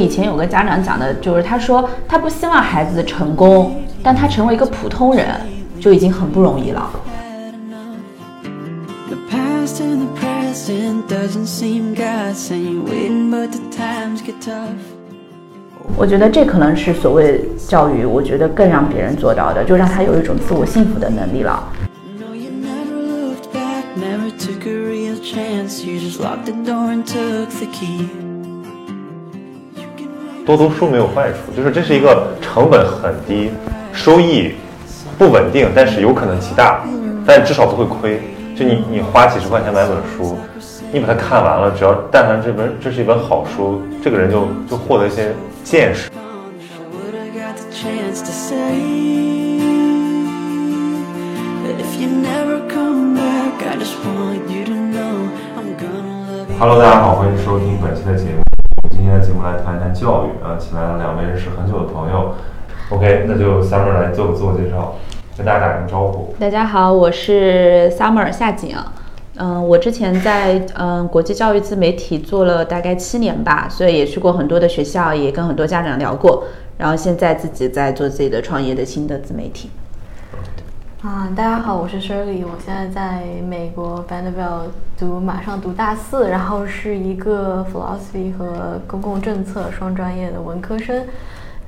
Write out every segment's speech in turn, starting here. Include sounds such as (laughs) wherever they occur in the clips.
以前有个家长讲的，就是他说他不希望孩子成功，但他成为一个普通人就已经很不容易了。The and the the. 我觉得这可能是所谓教育，我觉得更让别人做到的，就让他有一种自我幸福的能力了。多读书没有坏处，就是这是一个成本很低，收益不稳定，但是有可能极大，但至少不会亏。就你你花几十块钱买本书，你把它看完了，只要但凡这本这是一本好书，这个人就就获得一些见识。Hello，大家好，欢迎收听本期的节目。今天的节目来谈一谈教育啊，请来了两位认识很久的朋友。OK，那就 Summer 来做个自我介绍，跟大家打声招呼。大家好，我是 Summer 夏景。嗯，我之前在嗯国际教育自媒体做了大概七年吧，所以也去过很多的学校，也跟很多家长聊过。然后现在自己在做自己的创业的新的自媒体。啊，大家好，我是 Shirley，我现在在美国 Vanderbilt 读，马上读大四，然后是一个 philosophy 和公共政策双专业的文科生，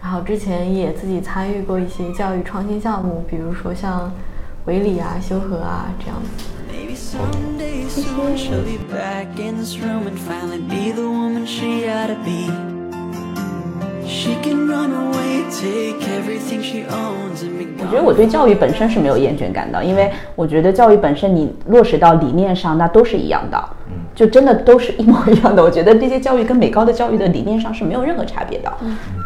然后之前也自己参与过一些教育创新项目，比如说像维理啊、修和啊这样子。Maybe 我觉得我对教育本身是没有厌倦感的，因为我觉得教育本身你落实到理念上，那都是一样的，就真的都是一模一样的。我觉得这些教育跟美高的教育的理念上是没有任何差别的，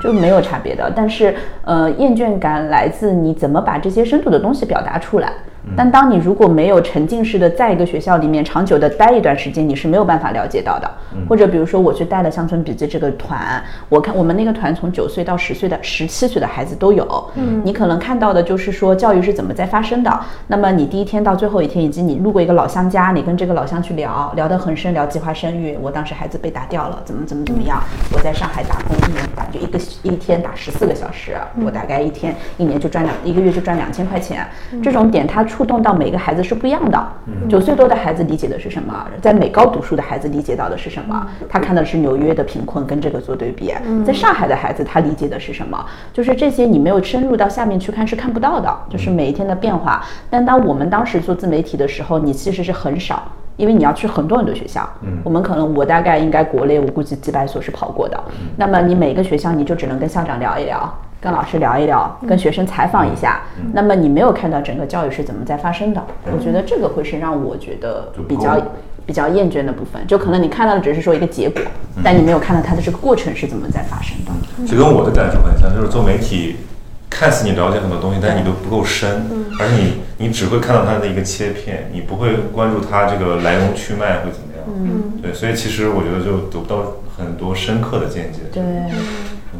就没有差别的。但是呃，厌倦感来自你怎么把这些深度的东西表达出来。但当你如果没有沉浸式的在一个学校里面长久的待一段时间，你是没有办法了解到的。或者比如说我去带了乡村笔记这个团，我看我们那个团从九岁到十岁的、十七岁的孩子都有。嗯，你可能看到的就是说教育是怎么在发生的。那么你第一天到最后一天，以及你路过一个老乡家，你跟这个老乡去聊，聊得很深，聊计划生育。我当时孩子被打掉了，怎么怎么怎么样？我在上海打工一年打就一个一天打十四个小时，我大概一天一年就赚两一个月就赚两千块钱。这种点它触动到每个孩子是不一样的。九岁多的孩子理解的是什么？在美高读书的孩子理解到的是什么？他看的是纽约的贫困，跟这个做对比。在上海的孩子他理解的是什么？就是这些你没有深入到下面去看是看不到的，就是每一天的变化。但当我们当时做自媒体的时候，你其实是很少。因为你要去很多很多学校，嗯，我们可能我大概应该国内我估计几百所是跑过的，那么你每个学校你就只能跟校长聊一聊，跟老师聊一聊，跟学生采访一下，那么你没有看到整个教育是怎么在发生的，我觉得这个会是让我觉得比较比较厌倦的部分，就可能你看到的只是说一个结果，但你没有看到它的这个过程是怎么在发生的。这跟我的感受很像，就是做媒体，看似你了解很多东西，但是你都不够深，而且你你只会看到它的一个切片，你不会关注它这个来龙去脉会怎么样。嗯，对，所以其实我觉得就得不到很多深刻的见解。对，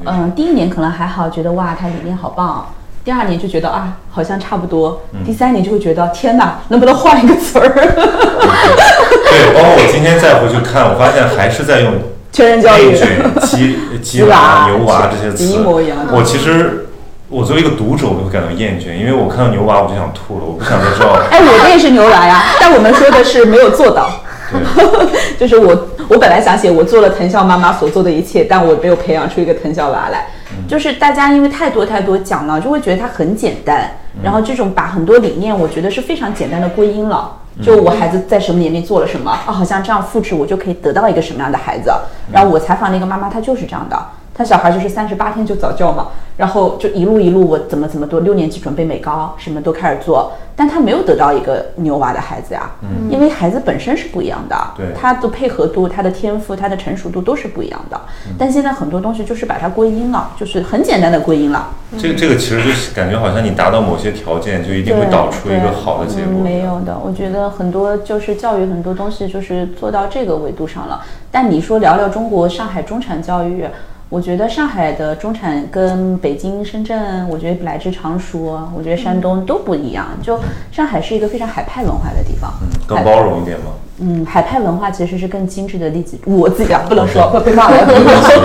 嗯，第一年可能还好，觉得哇，它理念好棒。第二年就觉得啊，好像差不多。第三年就会觉得天哪，能不能换一个词儿？对，包括我今天再回去看，我发现还是在用全人教育鸡 (laughs) 鸡娃、牛娃这些词，一模一样的我其实我作为一个读者，我会感到厌倦，因为我看到牛娃我就想吐了，我不想再知道。哎，我的也是牛娃呀，但我们说的是没有做到。(laughs) 就是我，我本来想写我做了藤校妈妈所做的一切，但我没有培养出一个藤校娃来。就是大家因为太多太多讲了，就会觉得它很简单。然后这种把很多理念，我觉得是非常简单的归因了。就我孩子在什么年龄做了什么啊，好像这样复制我就可以得到一个什么样的孩子。然后我采访那个妈妈，她就是这样的。她小孩就是三十八天就早教嘛，然后就一路一路我怎么怎么多，六年级准备美高，什么都开始做，但他没有得到一个牛娃的孩子呀，嗯，因为孩子本身是不一样的，对他的配合度、他的天赋、他的成熟度都是不一样的。但现在很多东西就是把它归因了，就是很简单的归因了。这个这个其实就是感觉好像你达到某些条件，就一定会导出一个好的结嗯、果。没有的，我觉得很多就是教育很多东西就是做到这个维度上了。但你说聊聊中国上海中产教育，我觉得上海的中产跟北京、深圳，我觉得来之常熟，我觉得山东都不一样。就上海是一个非常海派文化的地方，嗯更包容一点吗？嗯，海派文化其实是更精致的利己，我自己啊不能说会被骂的。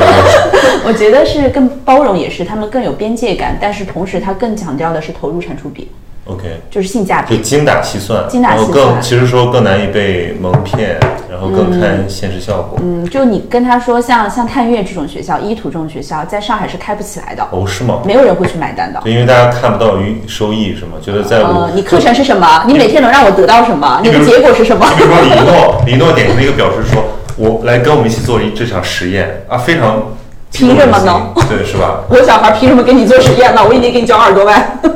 (laughs) 我觉得是更包容，也是他们更有边界感，但是同时它更强调的是投入产出比，OK，就是性价比。就精打细算，精打细更算其实说更难以被蒙骗，然后更看现实效果。嗯，就你跟他说像像探月这种学校、医图这种学校，在上海是开不起来的，哦，是吗？没有人会去买单的。对，因为大家看不到于收益是吗？觉得在我呃，你课程是什么？你每天能让我得到什么？你的结果是什么？比如说李诺，李诺点出了一个表示说，我来跟我们一起做一这场实验啊，非常凭什么呢？对，是吧？(laughs) 我小孩凭什么跟你做实验呢？我一年给你交二十多万，嗯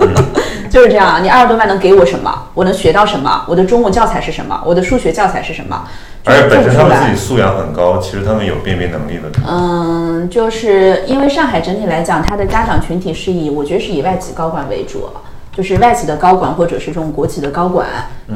就是这样。你二十多万能给我什么？我能学到什么？我的中文教材是什么？我的数学教材是什么？而且本身他们自己素养很高，其实他们有辨别能力的。嗯，就是因为上海整体来讲，它的家长群体是以我觉得是以外企高管为主，就是外企的高管或者是这种国企的高管，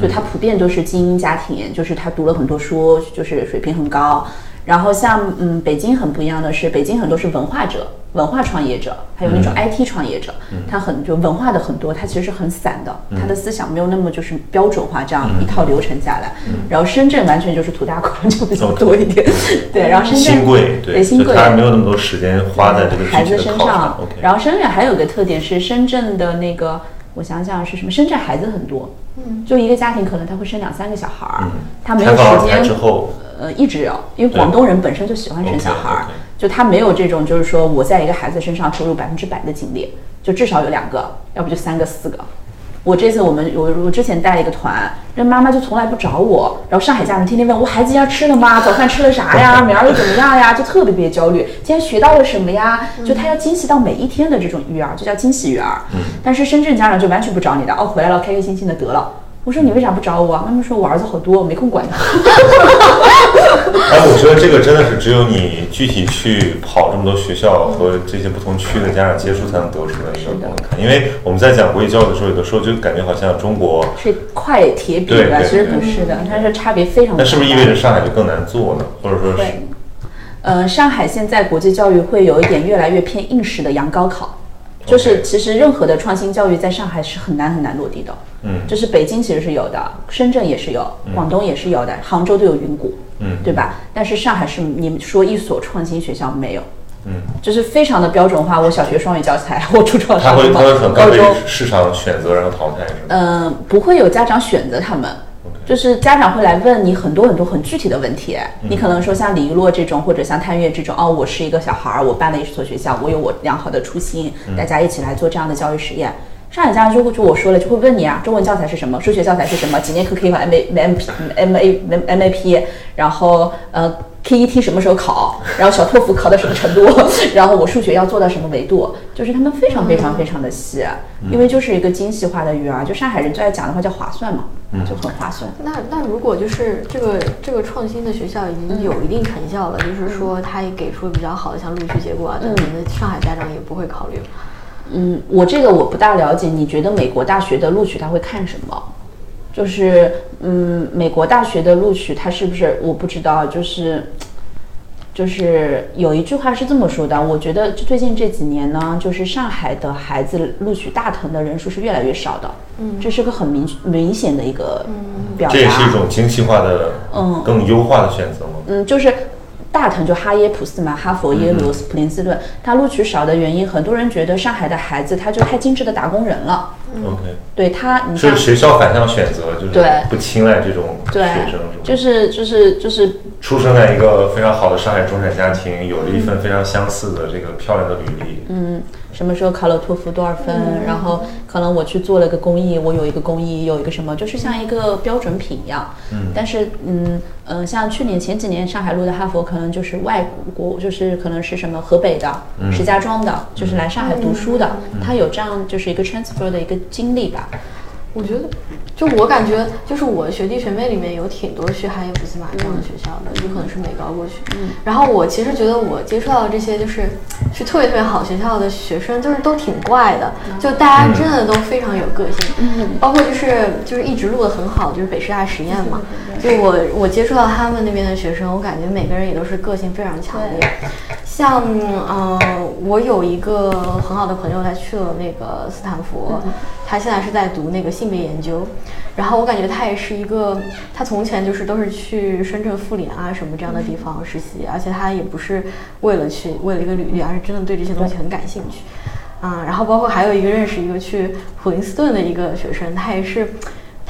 就他普遍都是精英家庭，就是他读了很多书，就是水平很高。然后像嗯北京很不一样的是，北京很多是文化者、文化创业者，还有那种 IT 创业者，他很就文化的很多，他其实是很散的，他的思想没有那么就是标准化这样一套流程下来。然后深圳完全就是土大款就比较多一点，对，然后深圳新贵，对新贵。没有那么多时间花在这个孩子身上。然后深圳还有个特点是，深圳的那个，我想想是什么？深圳孩子很多，嗯，就一个家庭可能他会生两三个小孩儿，嗯。他没有时间之后，呃，一直有，因为广东人本身就喜欢生小孩儿就他没有这种，就是说我在一个孩子身上投入百分之百的精力，就至少有两个，要不就三个、四个。我这次我们我我之前带了一个团，那妈妈就从来不找我，然后上海家长天天问我孩子要吃了吗？早饭吃了啥呀？(laughs) 明儿又怎么样呀？就特别特别焦虑。(laughs) 今天学到了什么呀？就他要惊喜到每一天的这种育儿，就叫惊喜育儿。但是深圳家长就完全不找你的，哦，回来了，开开心心的得了。我说你为啥不找我啊？妈妈说我儿子好多，我没空管他。哎，我觉得这个真的是只有你具体去跑这么多学校和这些不同区的家长接触才能得出的一个观看。因为我们在讲国际教育的时候，有的时候就感觉好像中国，是快铁饼的，其实不是的，它是差别非常大。那是不是意味着上海就更难做呢？或者说是会？呃，上海现在国际教育会有一点越来越偏应试的洋高考，就是其实任何的创新教育在上海是很难很难落地的。嗯就是北京其实是有的，深圳也是有，广东也是有的，杭州都有云谷，嗯对吧？但是上海是你们说一所创新学校没有。嗯，就是非常的标准化。我小学双语教材，(laughs) 我初中他会上什么他会很快被高中，市场选择然后淘汰是吗？嗯，不会有家长选择他们，就是家长会来问你很多很多很具体的问题。你可能说像李一洛这种，或者像探月这种，哦，我是一个小孩儿，我办了一所学校，我有我良好的初心，大家一起来做这样的教育实验。上海家长就会就我说了，就会问你啊，中文教材是什么？数学教材是什么？几年课可以考 M A M P M A M A P？然后呃 K E T 什么时候考？然后小托福考到什么程度？(laughs) 然后我数学要做到什么维度？就是他们非常非常非常的细，因为就是一个精细化的育儿。就上海人最爱讲的话叫划算嘛，就很划算。那那如果就是这个这个创新的学校已经有一定成效了，就是说他也给出了比较好的像录取结果啊等等的，上海家长也不会考虑。嗯，我这个我不大了解。你觉得美国大学的录取他会看什么？就是嗯，美国大学的录取他是不是我不知道，就是。就是有一句话是这么说的，我觉得最近这几年呢，就是上海的孩子录取大藤的人数是越来越少的，嗯，这是个很明明显的一个表达。这也是一种精细化的、嗯更优化的选择吗？嗯，就是大藤就哈耶普斯嘛，哈佛、耶鲁、普林斯顿，他录取少的原因，很多人觉得上海的孩子他就太精致的打工人了。OK，对他，是学校反向选择，就是不青睐这种学生？就是就是就是出生在一个非常好的上海中产家庭，有着一份非常相似的这个漂亮的履历。嗯，什么时候考了托福多少分，然后可能我去做了个公益，我有一个公益，有一个什么，就是像一个标准品一样。嗯。但是嗯嗯、呃像去年前几年上海录的哈佛，可能就是外国，就是可能是什么河北的、嗯。石家庄的，就是来上海读书的，他有这样就是一个 transfer 的一个经历吧。我觉得，就我感觉，就是我学弟学妹里面有挺多去哈耶普斯马这样的学校的，就可能是美高过去。然后我其实觉得我接触到的这些就是去特别特别好学校的学生，就是都挺怪的，就大家真的都非常有个性。包括就是就是一直录的很好，就是北师大实验嘛。就我我接触到他们那边的学生，我感觉每个人也都是个性非常强烈。像呃，我有一个很好的朋友，他去了那个斯坦福，他现在是在读那个性别研究，然后我感觉他也是一个，他从前就是都是去深圳妇联啊什么这样的地方实习，而且他也不是为了去为了一个履历，而是真的对这些东西很感兴趣，啊，然后包括还有一个认识一个去普林斯顿的一个学生，他也是。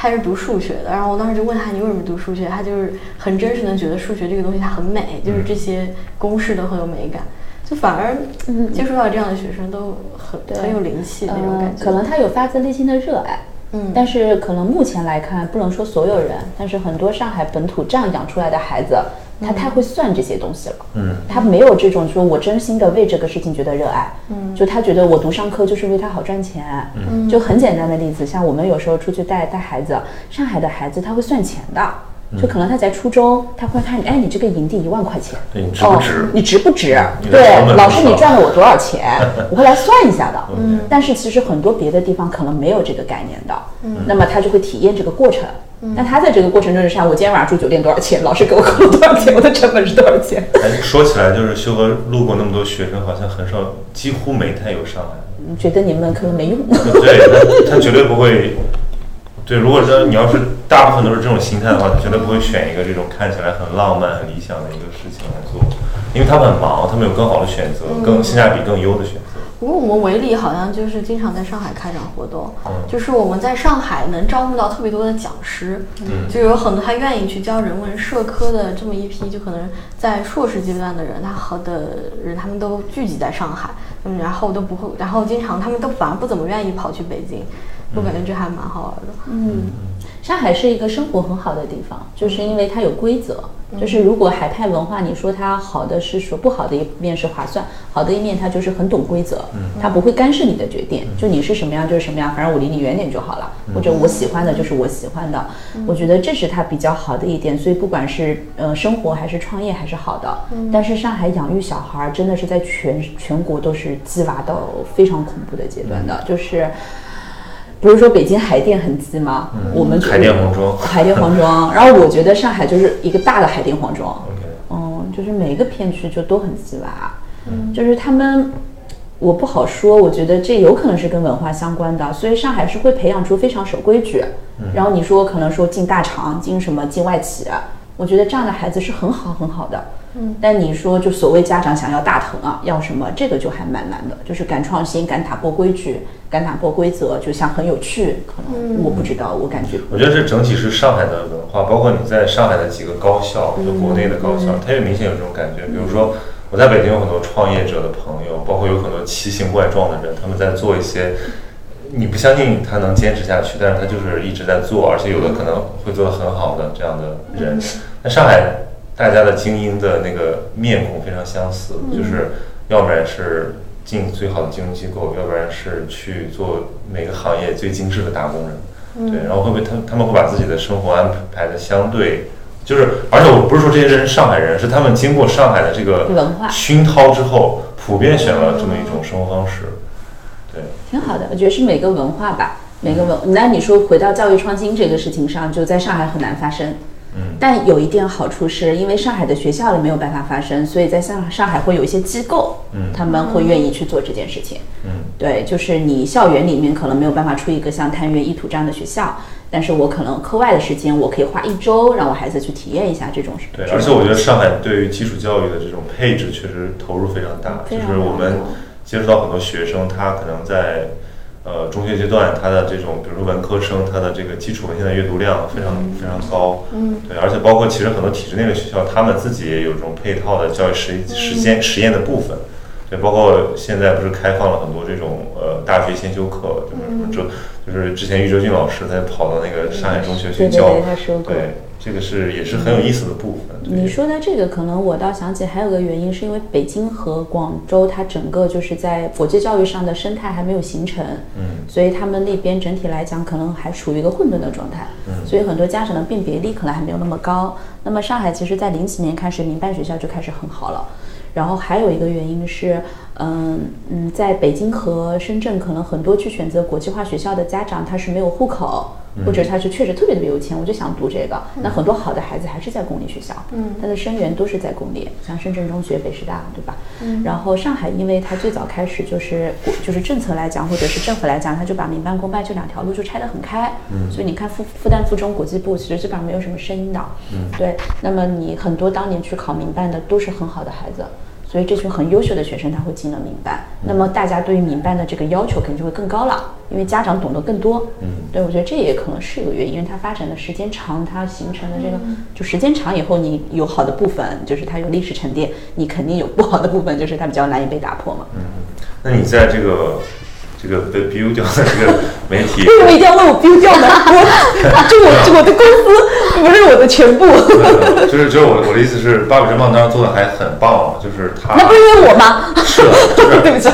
他是读数学的，然后我当时就问他你为什么读数学，他就是很真实的觉得数学这个东西它很美，就是这些公式都很有美感，就反而接触到这样的学生都很很有灵气那种感觉。可能他有发自内心的热爱，嗯。但是可能目前来看，不能说所有人，但是很多上海本土这样养出来的孩子，他太会算这些东西了。嗯，他没有这种说我真心的为这个事情觉得热爱，嗯就他觉得我读商科就是为他好赚钱，嗯就很简单的例子，像我们有时候出去带带孩子，上海的孩子他会算钱的。就可能他在初中，他会看你，哎，你这个营地一万块钱，对你值不值哦？你值不值？对，老师你赚了我多少钱？(laughs) 我会来算一下的。嗯，但是其实很多别的地方可能没有这个概念的。嗯，那么他就会体验这个过程。那他在这个过程中就像我今天晚上住酒店多少钱？老师给我扣了多少钱？我的成本是多少钱？(laughs) 哎，说起来就是修哥路过那么多学生，好像很少，几乎没太有上来的。嗯觉得你们可能没用。对，他他绝对不会。对，如果说你要是大部分都是这种心态的话，他绝对不会选一个这种看起来很浪漫、很理想的一个事情来做，因为他们很忙，他们有更好的选择，更性价比更优的选择。不过我们维理好像就是经常在上海开展活动，嗯。就是我们在上海能招募到特别多的讲师，嗯就有很多他愿意去教人文社科的这么一批，就可能在硕士阶段的人，他好的人他们都聚集在上海，嗯，然后都不会，然后经常他们都反而不怎么愿意跑去北京，我感觉这还蛮好玩的。嗯，上海是一个生活很好的地方，就是因为它有规则。就是如果海派文化，你说它好的是说不好的一面是划算，好的一面它就是很懂规则，它不会干涉你的决定，就你是什么样就是什么样，反正我离你远点就好了，或者我喜欢的就是我喜欢的。我觉得这是它比较好的一点，所以不管是呃生活还是创业还是好的。但是上海养育小孩儿真的是在全全国都是鸡娃到非常恐怖的阶段的，就是。不是说北京海淀很鸡吗？我们海淀黄庄。海淀黄庄。(laughs) 然后我觉得上海就是一个大的海淀黄庄，嗯，就是每一个片区就都很鸡娃，嗯，就是他们，我不好说，我觉得这有可能是跟文化相关的，所以上海是会培养出非常守规矩，然后你说可能说进大厂、进什么进外企，我觉得这样的孩子是很好很好的，嗯，但你说就所谓家长想要大疼啊，要什么这个就还蛮难的，就是敢创新、敢打破规矩、敢打破规则，就像很有趣，可能我不知道，我感觉。我觉得这整体是上海的文化，包括你在上海的几个高校，就国内的高校，它也明显有这种感觉。比如说，我在北京有很多创业者的朋友，包括有很多奇形怪状的人，他们在做一些你不相信他能坚持下去，但是他就是一直在做，而且有的可能会做得很好的这样的人。那上海大家的精英的那个面孔非常相似，就是要不然是进最好的金融机构，要不然是去做每个行业最精致的打工人。对，然后会不会他他们会把自己的生活安排的相对，就是而且我不是说这些人是上海人，是他们经过上海的这个文化熏陶之后，普遍选了这么一种生活方式。对，挺好的，我觉得是每个文化吧，每个文。那你说回到教育创新这个事情上，就在上海很难发生。嗯，但有一点好处是，因为上海的学校里没有办法发生，所以在上上海会有一些机构，嗯他们会愿意去做这件事情。嗯对，就是你校园里面可能没有办法出一个像探月、意图这样的学校，但是我可能课外的时间，我可以花一周让我孩子去体验一下这种。对，而且我觉得上海对于基础教育的这种配置确实投入非常大，就是我们接触到很多学生，他可能在呃中学阶段，他的这种比如说文科生，他的这个基础文献的阅读量非常非常高，嗯，对，而且包括其实很多体制内的学校，他们自己也有这种配套的教育实实践实验的部分。对，包括现在不是开放了很多这种呃大学先修课，就是什么周，就是之前余哲俊老师他跑到那个上海中学去教。对，这个是也是很有意思的部分。你说的这个，可能我倒想起还有个原因，是因为北京和广州它整个就是在国际教育上的生态还没有形成，嗯所以他们那边整体来讲可能还处于一个混沌的状态，嗯所以很多家长的辨别力可能还没有那么高。那么上海其实在零几年开始，民办学校就开始很好了。然后还有一个原因是，嗯嗯，在北京和深圳，可能很多去选择国际化学校的家长，他是没有户口，或者他是确实特别特别有钱，我就想读这个。那很多好的孩子还是在公立学校，嗯他的生源都是在公立，像深圳中学、北师大，对吧？嗯然后上海，因为它最早开始就是国就是政策来讲，或者是政府来讲，他就把民办公办这两条路就拆得很开。嗯，所以你看复复旦、附中、国际部，其实基本上没有什么声音的。嗯，对。那么你很多当年去考民办的都是很好的孩子。所以这群很优秀的学生他会进了民办，那么大家对于民办的这个要求肯定就会更高了，因为家长懂得更多。嗯，对，我觉得这也可能是一个原因，因为它发展的时间长，它形成的这个就时间长以后，你有好的部分，就是它有历史沉淀，你肯定有不好的部分，就是它比较难以被打破嘛。嗯。那你在这个这个被 build 掉的这个媒体，为什么一定要问我 biu 掉呢？(laughs) 我这我这我的公司不是我的全部，就是就是我我的意思是，八百真棒当时做的还很棒，就是他那不是因为我吗？是的，就是 (laughs) 对不起。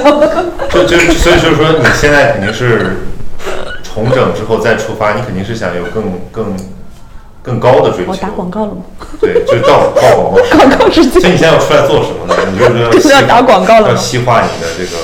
就就所以就是说，你现在肯定是重整之后再出发，你肯定是想有更更更高的追求。我打广告了吗？对，就是到到广告 (laughs) 广告时间所以你现在要出来做什么呢？你就是要就是要打广告了要细化你的这个，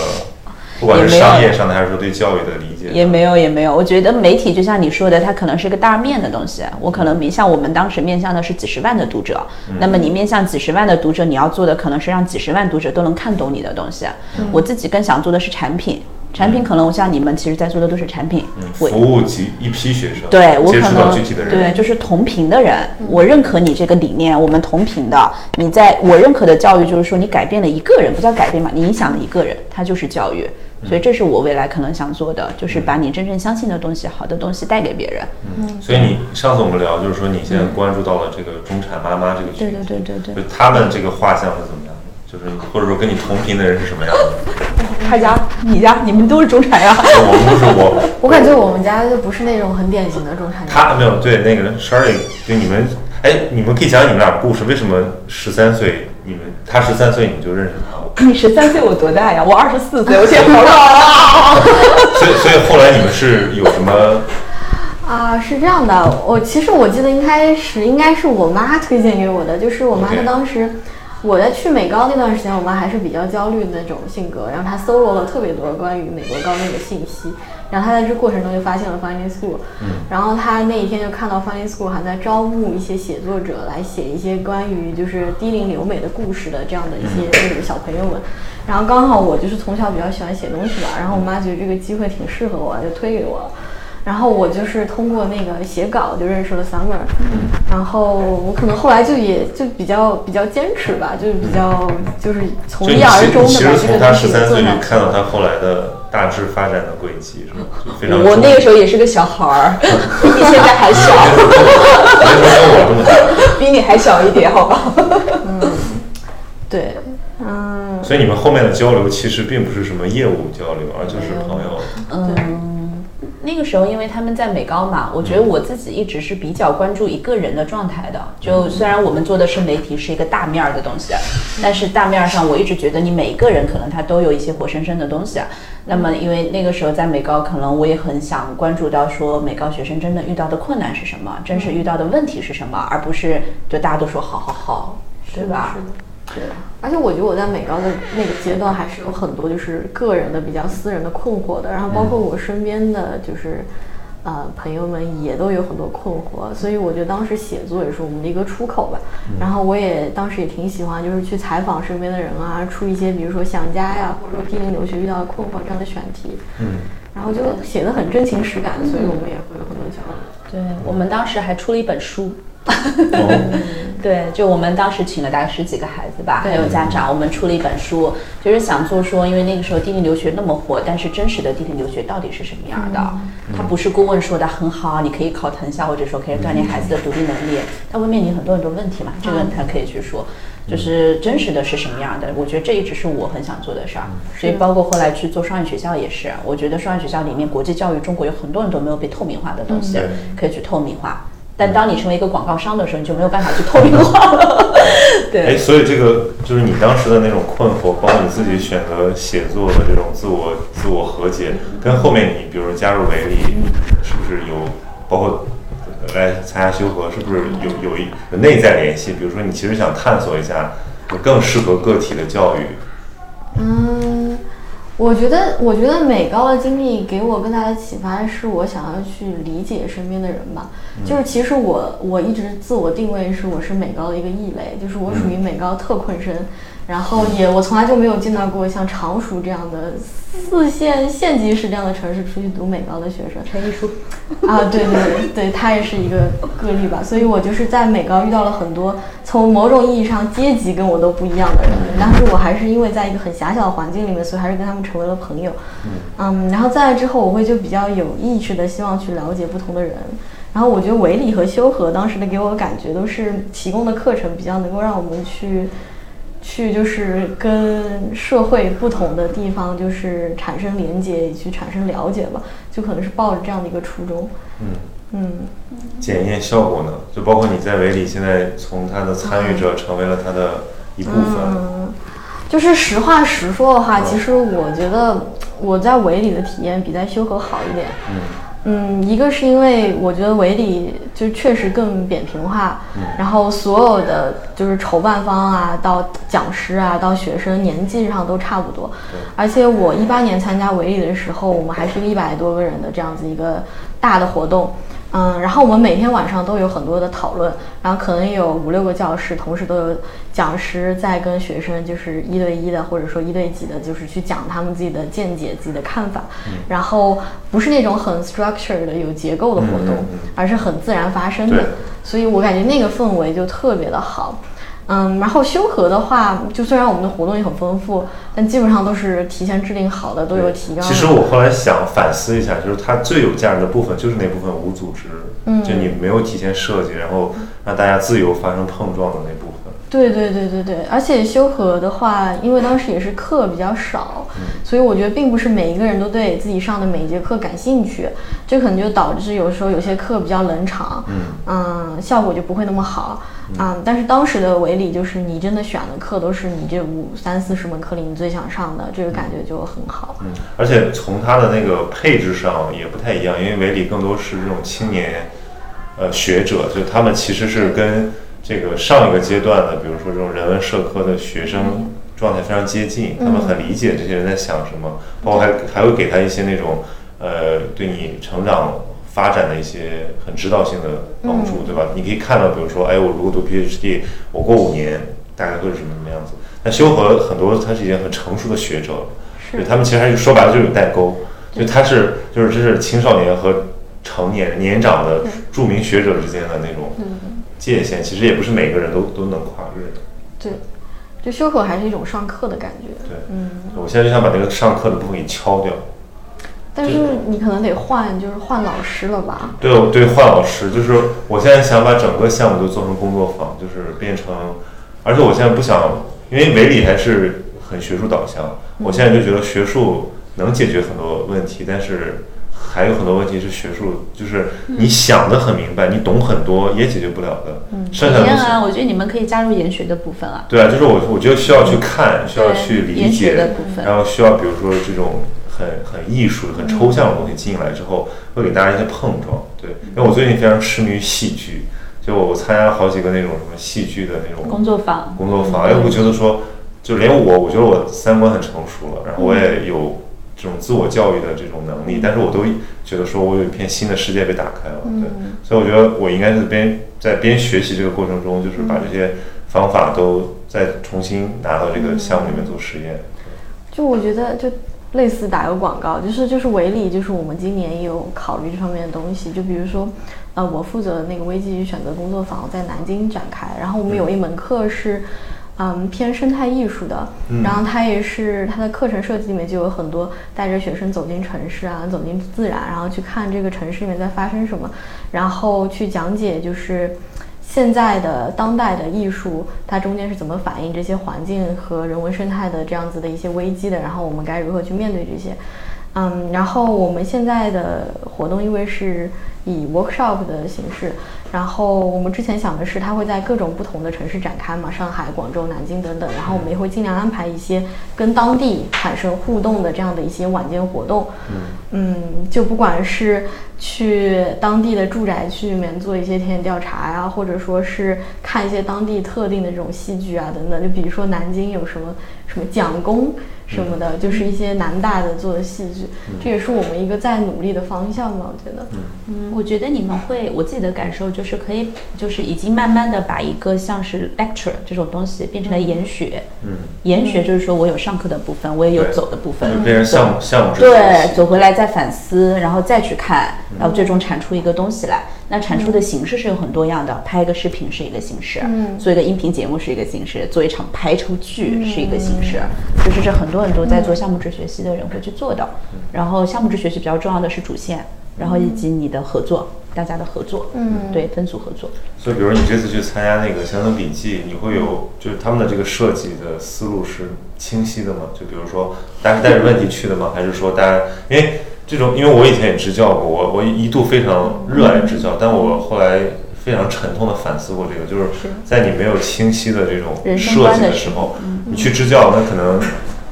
不管是商业上的还是说对教育的理解。也没有，也没有。我觉得媒体就像你说的，它可能是个大面的东西。我可能面向我们当时面向的是几十万的读者，那么你面向几十万的读者，你要做的可能是让几十万读者都能看懂你的东西。我自己更想做的是产品，产品可能我像你们其实在做的都是产品，我服务几一批学生，对我可能具体的人，对，就是同频的人，我认可你这个理念，我们同频的。你在我认可的教育，就是说你改变了一个人，不叫改变嘛，你影响了一个人，它就是教育。所以这是我未来可能想做的，就是把你真正相信的东西、好的东西带给别人。嗯所以你上次我们聊，就是说你现在关注到了这个中产妈妈这个群体，对对对对对就他们这个画像是怎么样的？就是或者说跟你同频的人是什么样的？(laughs) 他家、你家、你们都是中产呀。(laughs) 我们不是我，(laughs) 我感觉我们家就不是那种很典型的中产家。他没有对那个人 Shirley，就你们，哎，你们可以讲讲你们俩故事，为什么十三岁你们他十三岁你就认识他了？你十三岁，我多大呀？我二十四岁，我现在好老啊！所以所以后来你们是有什么？啊，是这样的，我其实我记得一开始应该是我妈推荐给我的，就是我妈她当时我在去美高那段时间，我妈还是比较焦虑的那种性格，然后她搜罗了特别多关于美国高中的信息，然后她在这过程中就发现了 Finding School，、然后她那一天就看到 Finding School 还在招募一些写作者来写一些关于就是低龄留美的故事的这样的一些就是小朋友们，然后刚好我就是从小比较喜欢写东西嘛，然后我妈觉得这个机会挺适合我，就推给我了。然后我就是通过那个写稿就认识了 Summer，然后我可能后来就也就比较比较坚持吧，就是比较就是从一而终其的把实从他这个东西十三岁就做下去。看到他后来的大致发展的轨迹，是吗？(laughs) 就非常我那个时候候也是个小孩儿，比你现在还小，(laughs) 比你还小一点，好吧？嗯。对，嗯，所以你们后面的交流其实并不是什么业务交流，而就是朋友。嗯，那个时候因为他们在美高嘛，我觉得我自己一直是比较关注一个人的状态的。就虽然我们做的是媒体，是一个大面儿的东西，但是大面儿上我一直觉得你每一个人可能他都有一些活生生的东西。啊那么因为那个时候在美高，可能我也很想关注到说美高学生真的遇到的困难是什么，真实遇到的问题是什么，而不是就大家都说好好好，对吧？是的。对。而且我觉得我在美高的那个阶段还是有很多就是个人的比较私人的困惑的，然后包括我身边的就是。呃，朋友们也都有很多困惑，所以我觉得当时写作也是我们的一个出口吧。然后我也当时也挺喜欢，就是去采访身边的人啊，出一些比如说想家呀，或者说低龄留学遇到的困惑这样的选题。嗯，然后就写的很真情实感，所以我们也会有很多交流。对我们当时还出了一本书，哦，(laughs) 对，就我们当时请了大概十几个孩子吧，还有家长，我们出了一本书，就是想做说，因为那个时候低龄留学那么火，但是真实的低龄留学到底是什么样的？它不是顾问说的很好，你可以考藤校，或者说可以锻炼孩子的独立能力，它会面临很多很多问题嘛，这个他可以去说。就是真实的是什么样的？我觉得这一直是我很想做的事儿，所以包括后来去做双语学校也是，我觉得双语学校里面国际教育中国有很多很多没有被透明化的东西，嗯可以去透明化。但当你成为一个广告商的时候，你就没有办法去透明化了。对哎，所以这个就是你当时的那种困惑，包括你自己选择写作的这种自我自我和解，跟后面你比如说加入维力，是不是有包括来参加修和，是不是有有一有内在联系？比如说你其实想探索一下，有更适合个体的教育，嗯，我觉得，我觉得美高的经历给我更大的启发，是我想要去理解身边的人吧。就是其实我我一直自我定位是我是美高的一个异类，就是我属于美高特困生。然后也我从来就没有见到过像常熟这样的四线县级市这样的城市出去读美高的学生。陈一书，啊，对对对对，他也是一个个例吧。所以我就是在美高遇到了很多从某种意义上阶级跟我都不一样的人，但是我还是因为在一个很狭小的环境里面，所以还是跟他们成为了朋友。嗯，然后再来之后，我会就比较有意识的希望去了解不同的人。然后我觉得维理和修和当时的给我感觉都是提供的课程比较能够让我们去。去就是跟社会不同的地方，就是产生连接，去产生了解吧，就可能是抱着这样的一个初衷。嗯嗯，检验效果呢？就包括你在维里，现在从他的参与者成为了他的一部分。嗯，就是实话实说的话，其实我觉得我在维里的体验比在修和好一点。嗯。嗯，一个是因为我觉得维理就确实更扁平化，然后所有的就是筹办方啊，到讲师啊，到学生年纪上都差不多，而且我一八年参加维理的时候，我们还是一个一百多个人的这样子一个大的活动。嗯，然后我们每天晚上都有很多的讨论，然后可能有五六个教室，同时都有讲师在跟学生就是一对一的，或者说一对几的，就是去讲他们自己的见解、自己的看法，然后不是那种很 structured 的有结构的活动，而是很自然发生的，所以我感觉那个氛围就特别的好。嗯，然后修和的话，就虽然我们的活动也很丰富，但基本上都是提前制定好的，都有提纲。其实我后来想反思一下，就是它最有价值的部分就是那部分无组织，嗯，就你没有提前设计，然后让大家自由发生碰撞的那部分。对对对对对，而且修和的话，因为当时也是课比较少，所以我觉得并不是每一个人都对自己上的每一节课感兴趣，这可能就导致有时候有些课比较冷场，嗯，效果就不会那么好。嗯，但是当时的维理就是你真的选的课都是你这五三四十门课里你最想上的，这个感觉就很好。嗯，而且从它的那个配置上也不太一样，因为维理更多是这种青年，呃学者，就他们其实是跟这个上一个阶段的，比如说这种人文社科的学生状态非常接近，他们很理解这些人在想什么，包括还还会给他一些那种呃对你成长。发展的一些很指导性的帮助，对吧？你可以看到，比如说，哎，我如果读 PhD，我过五年大概会是什么什么样子？那修和很多，他是一件很成熟的学者，对他们其实还是说白了就是有代沟，就他是就是这是青少年和成年年长的著名学者之间的那种界限，其实也不是每个人都都能跨越的。对，就修和还是一种上课的感觉。对，嗯，我现在就想把那个上课的部分给敲掉。但是你可能得换，就是换老师了吧？对，对，换老师，就是我现在想把整个项目都做成工作坊，就是变成，而且我现在不想，因为维理还是很学术导向，我现在就觉得学术能解决很多问题，但是还有很多问题是学术，就是你想的很明白，你懂很多也解决不了的。嗯，剩下的啊，我觉得你们可以加入研学的部分啊。对啊，就是我，我觉得需要去看，需要去理解，然后需要比如说这种。很很艺术、很抽象的东西进来之后，会给大家一些碰撞。对，因为我最近非常痴迷于戏剧，就我参加了好几个那种什么戏剧的那种工作坊。工作坊，哎，我觉得说，就连我，我觉得我三观很成熟了，然后我也有这种自我教育的这种能力，但是我都觉得说我有一片新的世界被打开了。对，所以我觉得我应该是边在边学习这个过程中，就是把这些方法都再重新拿到这个项目里面做实验。就我觉得就。类似打个广告，就是就是维理，就是我们今年也有考虑这方面的东西。就比如说，呃，我负责的那个危机选择工作坊在南京展开，然后我们有一门课是，嗯，偏生态艺术的，然后它也是它的课程设计里面就有很多带着学生走进城市啊，走进自然，然后去看这个城市里面在发生什么，然后去讲解就是。现在的当代的艺术，它中间是怎么反映这些环境和人文生态的这样子的一些危机的？然后我们该如何去面对这些？嗯，然后我们现在的活动因为是以 workshop 的形式。然后我们之前想的是，它会在各种不同的城市展开嘛，上海、广州、南京等等。然后我们也会尽量安排一些跟当地产生互动的这样的一些晚间活动。嗯，就不管是去当地的住宅区里面做一些田野调查呀，或者说是看一些当地特定的这种戏剧啊等等。就比如说南京有什么什么蒋公什么的，就是一些南大的做的戏剧，这也是我们一个在努力的方向嘛，我觉得。嗯，我觉得你们会，我自己的感受就是可以，就是已经慢慢的把一个像是 lecture 这种东西变成了研学。嗯，研学就是说我有上课的部分，我也有走的部分，变成项目项目对，走回来再反思，然后再去看，然后最终产出一个东西来。那产出的形式是有很多样的，拍一个视频是一个形式，嗯做一个音频节目是一个形式，做一场排球剧是一个形式，就是这很多很多在做项目制学习的人会去做的。然后项目制学习比较重要的是主线，然后以及你的合作，大家的合作，嗯对，分组合作。所以，比如你这次去参加那个乡村笔记，你会有就是他们的这个设计的思路是清晰的吗？就比如说，大家是带着问题去的吗？还是说大家因为这种，因为我以前也支教过，我我一度非常热爱支教，但我后来非常沉痛的反思过这个，就是在你没有清晰的这种设计观的时候，你去支教，那可能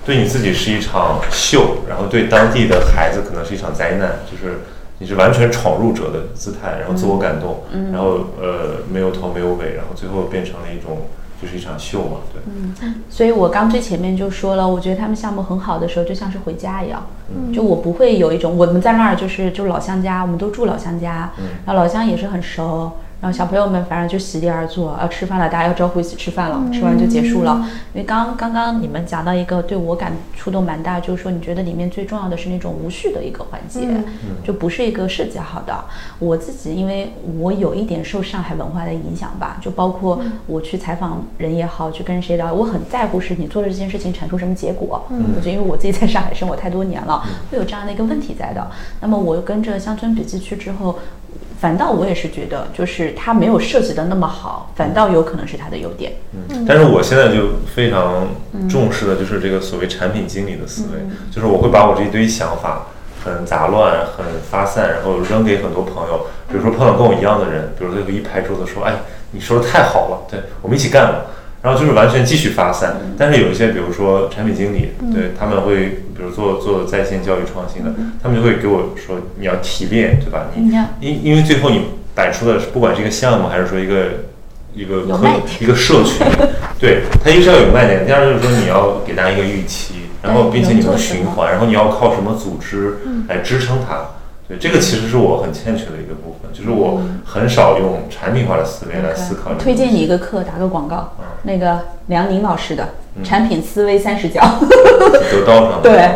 对你自己是一场秀，然后对当地的孩子可能是一场灾难，就是你是完全闯入者的姿态，然后自我感动，然后呃没有头没有尾，然后最后变成了一种就是一场秀嘛，对，嗯所以我刚最前面就说了，我觉得他们项目很好的时候，就像是回家一样。就我不会有一种我们在那儿就是就老乡家，我们都住老乡家，然后老乡也是很熟。然后小朋友们反正就席地而坐，要吃饭了，大家要招呼一起吃饭了，吃完就结束了。因为刚刚刚你们讲到一个对我感触动蛮大，就是说你觉得里面最重要的是那种无序的一个环节，就不是一个设计好的。我自己因为我有一点受上海文化的影响吧，就包括我去采访人也好，去跟谁聊，我很在乎是你做的这件事情产出什么结果。我觉得因为我自己在上海生活太多年了，会有这样的一个问题在的。那么我跟着乡村笔记去之后。反倒我也是觉得，就是它没有设计的那么好，反倒有可能是它的优点。嗯，但是我现在就非常重视的就是这个所谓产品经理的思维，就是我会把我这一堆想法很杂乱、很发散，然后扔给很多朋友，比如说碰到跟我一样的人，比如说就一拍桌子说：“哎，你说的太好了，对我们一起干吧。”然后就是完全继续发散，但是有一些，比如说产品经理，对他们会，比如做做在线教育创新的，他们就会给我说你要提炼，对吧？你因因为最后你摆出的是不管是一个项目，还是说一个一个科有卖点。一个社群，(laughs) 对它一个是要有卖点，第二就是说你要给大家一个预期，然后并且你能循环，然后你要靠什么组织来支撑它。对，这个其实是我很欠缺的一个部分，就是我很少用产品化的思维来思考。推荐你一个课，打个广告，那个梁宁老师的嗯产品思维三十讲。都到上。对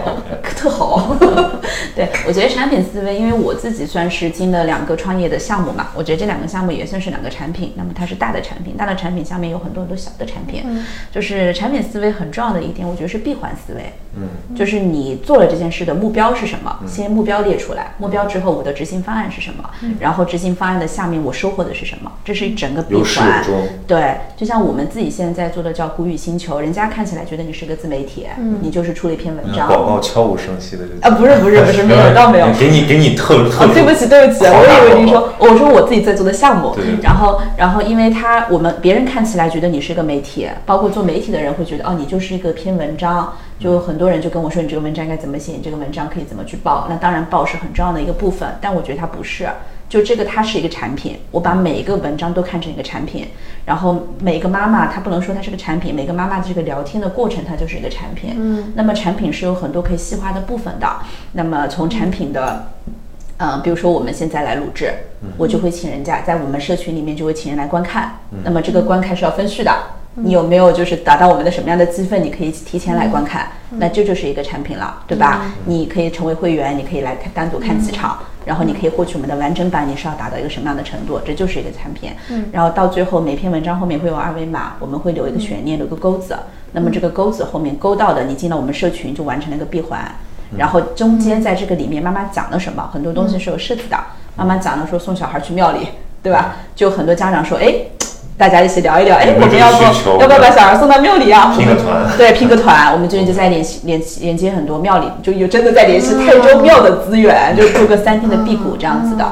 特好。(laughs) 对，我觉得产品思维，因为我自己算是进了两个创业的项目嘛，我觉得这两个项目也算是两个产品。那么它是大的产品，大的产品下面有很多很多小的产品。就是产品思维很重要的一点，我觉得是闭环思维。嗯，就是你做了这件事的目标是什么？先目标列出来，目标之后我的执行方案是什么？然后执行方案的下面我收获的是什么？这是整个闭有始环有。终。对，就像我们自己现在在做的叫谷雨星球，人家看起来觉得你是个自媒体，你就是出了一篇文章。广告悄无声息的就啊，不是不是不是，(laughs) 没有，倒没有。给你给你特特哦，对不起，对不起，我以为您说，我说我自己在做的项目然后，然后，因为他我们别人看起来觉得你是个媒体，包括做媒体的人会觉得，哦，你就是一个篇文章，就很多人就跟我说，你这个文章该怎么写，你这个文章可以怎么去报。那当然，报是很重要的一个部分，但我觉得它不是，就这个它是一个产品，我把每一个文章都看成一个产品，然后每个妈妈她不能说它是个产品，每个妈妈这个聊天的过程它就是一个产品。嗯，那么产品是有很多可以细化的部分的，那么从产品的。嗯，比如说我们现在来录制，我就会请人家在我们社群里面就会请人来观看。那么这个观看是要分序的，你有没有就是达到我们的什么样的积分？你可以提前来观看，那这就是一个产品了，对吧？你可以成为会员，你可以来看单独看几场，然后你可以获取我们的完整版，你是要达到一个什么样的程度？这就是一个产品。然后到最后每篇文章后面会有二维码，我们会留一个悬念，留个钩子。那么这个钩子后面勾到的，你进了我们社群就完成了一个闭环。然后中间在这个里面，妈妈讲了什么？很多东西是有设计的。妈妈讲了说送小孩去庙里，对吧？就很多家长说，哎，大家一起聊一聊，哎，我们要不要不要把小孩送到庙里啊？拼个团对，拼个团。我们最近就在联系联系连接很多庙里，就有真的在联系泰州庙的资源，就做个三天的辟谷这样子的。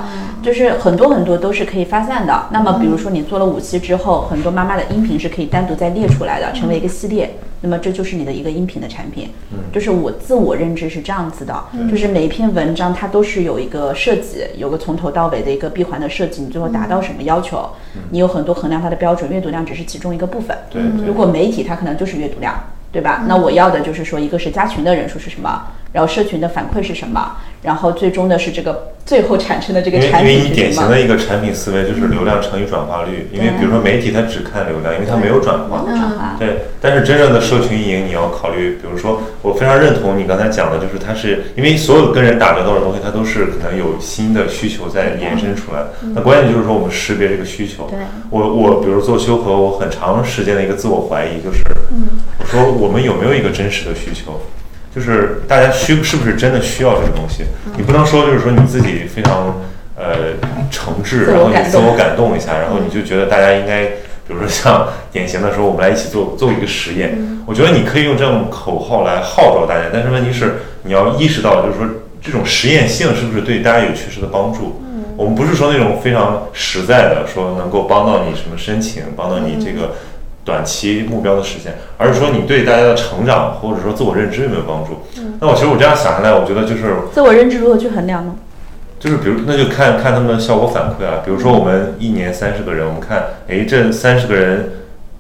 就是很多很多都是可以发散的。那么比如说你做了五期之后，很多妈妈的音频是可以单独再列出来的，成为一个系列。那么这就是你的一个音频的产品。就是我自我认知是这样子的，就是每一篇文章它都是有一个设计，有个从头到尾的一个闭环的设计，你最后达到什么要求，你有很多衡量它的标准，阅读量只是其中一个部分。对对如果媒体它可能就是阅读量，对吧？那我要的就是说，一个是加群的人数是什么，然后社群的反馈是什么，然后最终的是这个最后产生的这个产品因为你典。型的一个产品思维就是流量乘以转化率，因为比如说媒体它只看流量，因为它没有转化。对，但是真正的社群运营，你要考虑，比如说，我非常认同你刚才讲的，就是它是因为所有跟人打交道的东西，它都是可能有新的需求在延伸出来。那关键就是说，我们识别这个需求。对我我比如做修和，我很长时间的一个自我怀疑就是，我说我们有没有一个真实的需求？就是大家需是不是真的需要这个东西？你不能说就是说你自己非常呃诚挚，然后你自我感动一下，然后你就觉得大家应该，比如说像 (laughs) 典型的说，我们来一起做做一个实验。我觉得你可以用这种口号来号召大家，但是问题是你要意识到，就是说这种实验性是不是对大家有确实的帮助？我们不是说那种非常实在的，说能够帮到你什么申请，帮到你这个短期目标的实现，而是说你对大家的成长或者说自我认知有没有帮助？那我其实我这样想下来，我觉得就是自我认知如何去衡量呢？就是比如那就看看他们的效果反馈啊，比如说我们一年三十个人，我们看，诶，这三十个人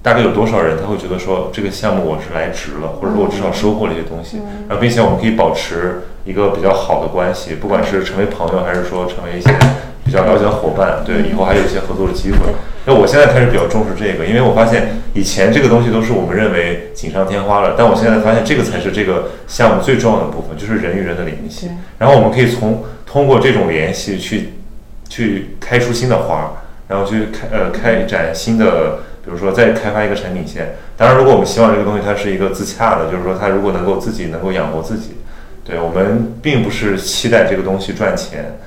大概有多少人他会觉得说这个项目我是来值了，或者说我至少收获了一些东西，然后并且我们可以保持一个比较好的关系，不管是成为朋友还是说成为一些比较了解的伙伴，对，以后还有一些合作的机会。那我现在开始比较重视这个，因为我发现以前这个东西都是我们认为锦上添花了，但我现在发现这个才是这个项目最重要的部分，就是人与人的联系。然后我们可以从通过这种联系去去开出新的花儿，然后去开呃开展新的，比如说再开发一个产品线。当然，如果我们希望这个东西它是一个自洽的，就是说它如果能够自己能够养活自己，对我们并不是期待这个东西赚钱，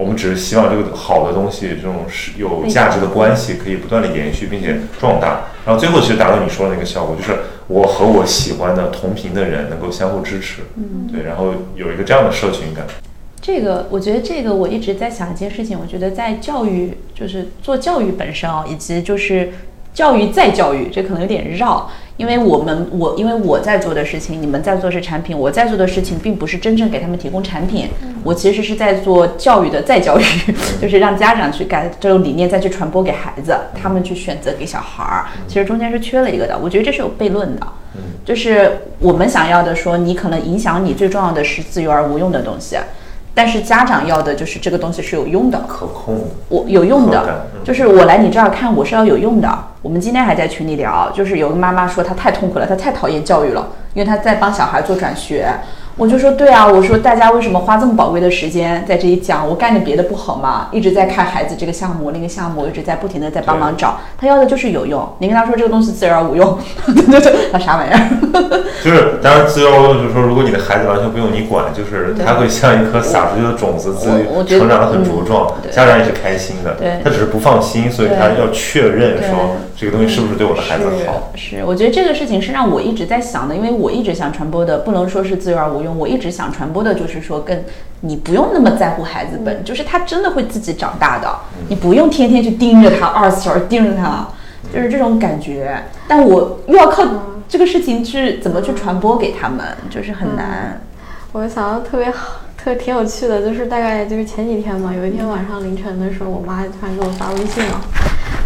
我们只是希望这个好的东西这种是有价值的关系可以不断的延续并且壮大，然后最后其实达到你说的那个效果，就是我和我喜欢的同频的人能够相互支持，嗯对，然后有一个这样的社群感。这个，我觉得这个我一直在想一件事情，我觉得在教育，就是做教育本身哦，以及就是教育再教育，这可能有点绕，因为我们我因为我在做的事情，你们在做的是产品，我在做的事情并不是真正给他们提供产品，我其实是在做教育的再教育，(laughs) 就是让家长去改这种理念再去传播给孩子，他们去选择给小孩儿，其实中间是缺了一个的，我觉得这是有悖论的。就是我们想要的说，你可能影响你最重要的是自由而无用的东西，但是家长要的就是这个东西是有用的，可控，我有用的嗯，就是我来你这儿看，我是要有用的。我们今天还在群里聊，就是有个妈妈说她太痛苦了，她太讨厌教育了，因为她在帮小孩做转学。我就说对啊，我说大家为什么花这么宝贵的时间在这里讲？我干点别的不好吗？一直在看孩子这个项目那个项目，一直在不停的在帮忙找。他要的就是有用。你跟他说这个东西自然无用，(laughs) 他啥玩意儿？就是当然自然无用就是说，如果你的孩子完全不用你管，就是他会像一颗撒出去的种子，自己成长的很茁壮家长也是开心的对，他只是不放心，所以他要确认说这个东西是不是对我的孩子好。是，是我觉得这个事情是让我一直在想的，因为我一直想传播的，不能说是自由而无用，我一直想传播的就是说，跟你不用那么在乎孩子本，就是他真的会自己长大的，你不用天天去盯着他，二十四小时盯着他，就是这种感觉。但我又要靠这个事情去怎么去传播给他们，就是很难。我想到特别好，特挺有趣的，就是大概就是前几天嘛，有一天晚上凌晨的时候，我妈突然给我发微信了，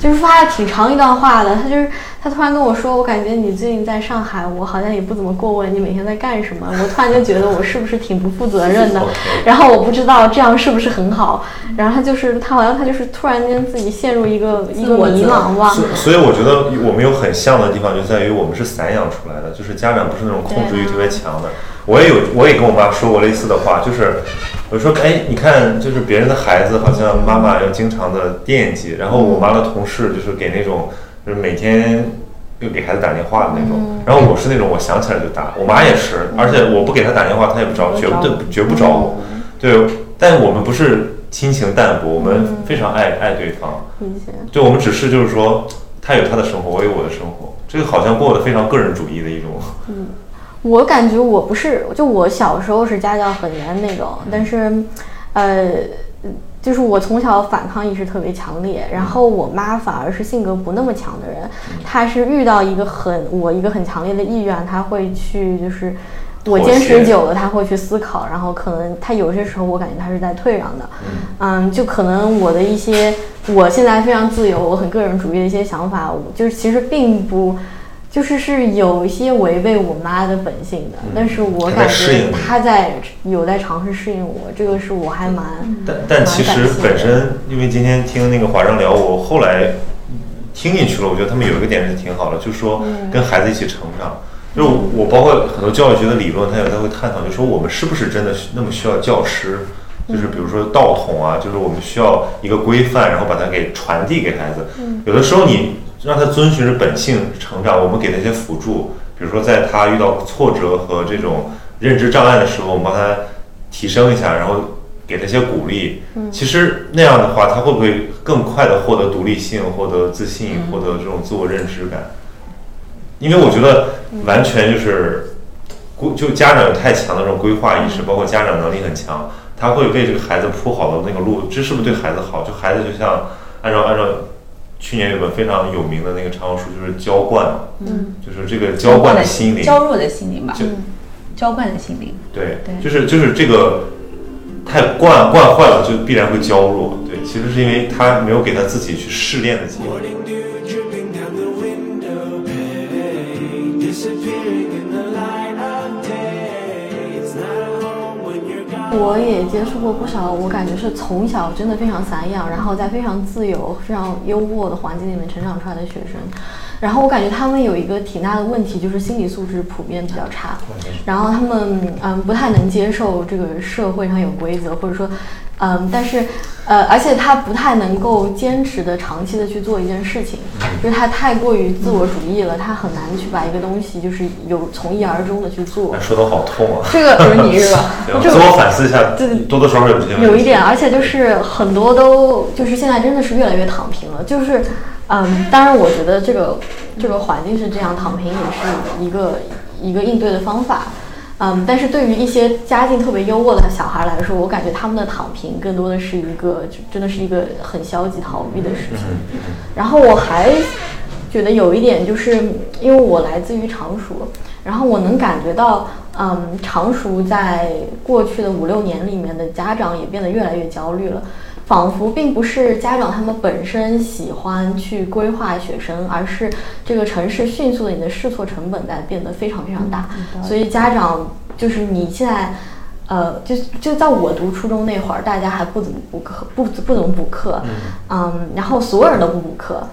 就是发了挺长一段话的。他就是他突然跟我说，我感觉你最近在上海，我好像也不怎么过问你每天在干什么。(laughs) 我突然就觉得我是不是挺不负责任的 (laughs) 然后我不知道这样是不是很好。然后他就是他好像他就是突然间自己陷入一个一个迷茫吧。所所以我觉得我们有很像的地方，就在于我们是散养出来的，就是家长不是那种控制欲特别强的。我也有，我也跟我妈说过类似的话，就是我说，哎，你看，就是别人的孩子好像妈妈要经常的惦记，然后我妈的同事就是给那种就是每天又给孩子打电话的那种，然后我是那种我想起来就打，我妈也是，而且我不给她打电话，她也不找，绝不绝不找我，对，但我们不是亲情淡薄，我们非常爱爱对方。对，我们只是就是说，她有她的生活，我有我的生活，这个好像过得非常个人主义的一种。我感觉我不是，就我小时候是家教很严那种，但是，呃，就是我从小反抗意识特别强烈，然后我妈反而是性格不那么强的人，她是遇到一个很我一个很强烈的意愿，她会去就是我坚持久了，她会去思考，然后可能她有些时候我感觉她是在退让的，嗯，就可能我的一些我现在非常自由，我很个人主义的一些想法，我就是其实并不。就是是有一些违背我妈的本性的，但是我感觉她在有在尝试适应我，这个是我还蛮。但但其实本身，因为今天听那个华章聊，我后来听进去了，我觉得他们有一个点是挺好的，就是说跟孩子一起成长。就我包括很多教育学的理论，他也他会探讨，就说我们是不是真的那么需要教师？就是比如说道统啊，就是我们需要一个规范，然后把它给传递给孩子。有的时候你。让他遵循着本性成长，我们给他一些辅助，比如说在他遇到挫折和这种认知障碍的时候，我们帮他提升一下，然后给他一些鼓励。其实那样的话，他会不会更快的获得独立性、获得自信、获得这种自我认知感？因为我觉得完全就是规，就家长有太强的这种规划意识，包括家长能力很强，他会为这个孩子铺好的那个路，这是不是对孩子好？就孩子就像按照按照。去年有本非常有名的那个畅销书，就是浇灌，嗯，就是这个浇灌的心灵，娇弱的心灵吧，浇灌的心灵，对，就是就是这个太惯惯坏了，就必然会娇弱，对，其实是因为他没有给他自己去试炼的机会。我也接触过不少，我感觉是从小真的非常散养，然后在非常自由、非常优渥的环境里面成长出来的学生，然后我感觉他们有一个挺大的问题，就是心理素质普遍比较差，然后他们嗯不太能接受这个社会上有规则，或者说。嗯，但是，呃，而且他不太能够坚持的长期的去做一件事情，就是他太过于自我主义了，他很难去把一个东西就是有从一而终的去做。说的好痛啊！这个就是你是吧？(laughs) 自我反思一下，多多少少有些有一点，而且就是很多都就是现在真的是越来越躺平了，就是，嗯，当然我觉得这个这个环境是这样，躺平也是一个一个应对的方法。嗯，但是对于一些家境特别优渥的小孩来说，我感觉他们的躺平更多的是一个，就真的是一个很消极逃避的事情。然后我还觉得有一点，就是因为我来自于常熟，然后我能感觉到，嗯，常熟在过去的五六年里面的家长也变得越来越焦虑了。仿佛并不是家长他们本身喜欢去规划学生，而是这个城市迅速的你的试错成本在变得非常非常大，所以家长就是你现在，呃，就就在我读初中那会儿，大家还不怎么补课，不不怎么补课，嗯，然后所有人都不补课，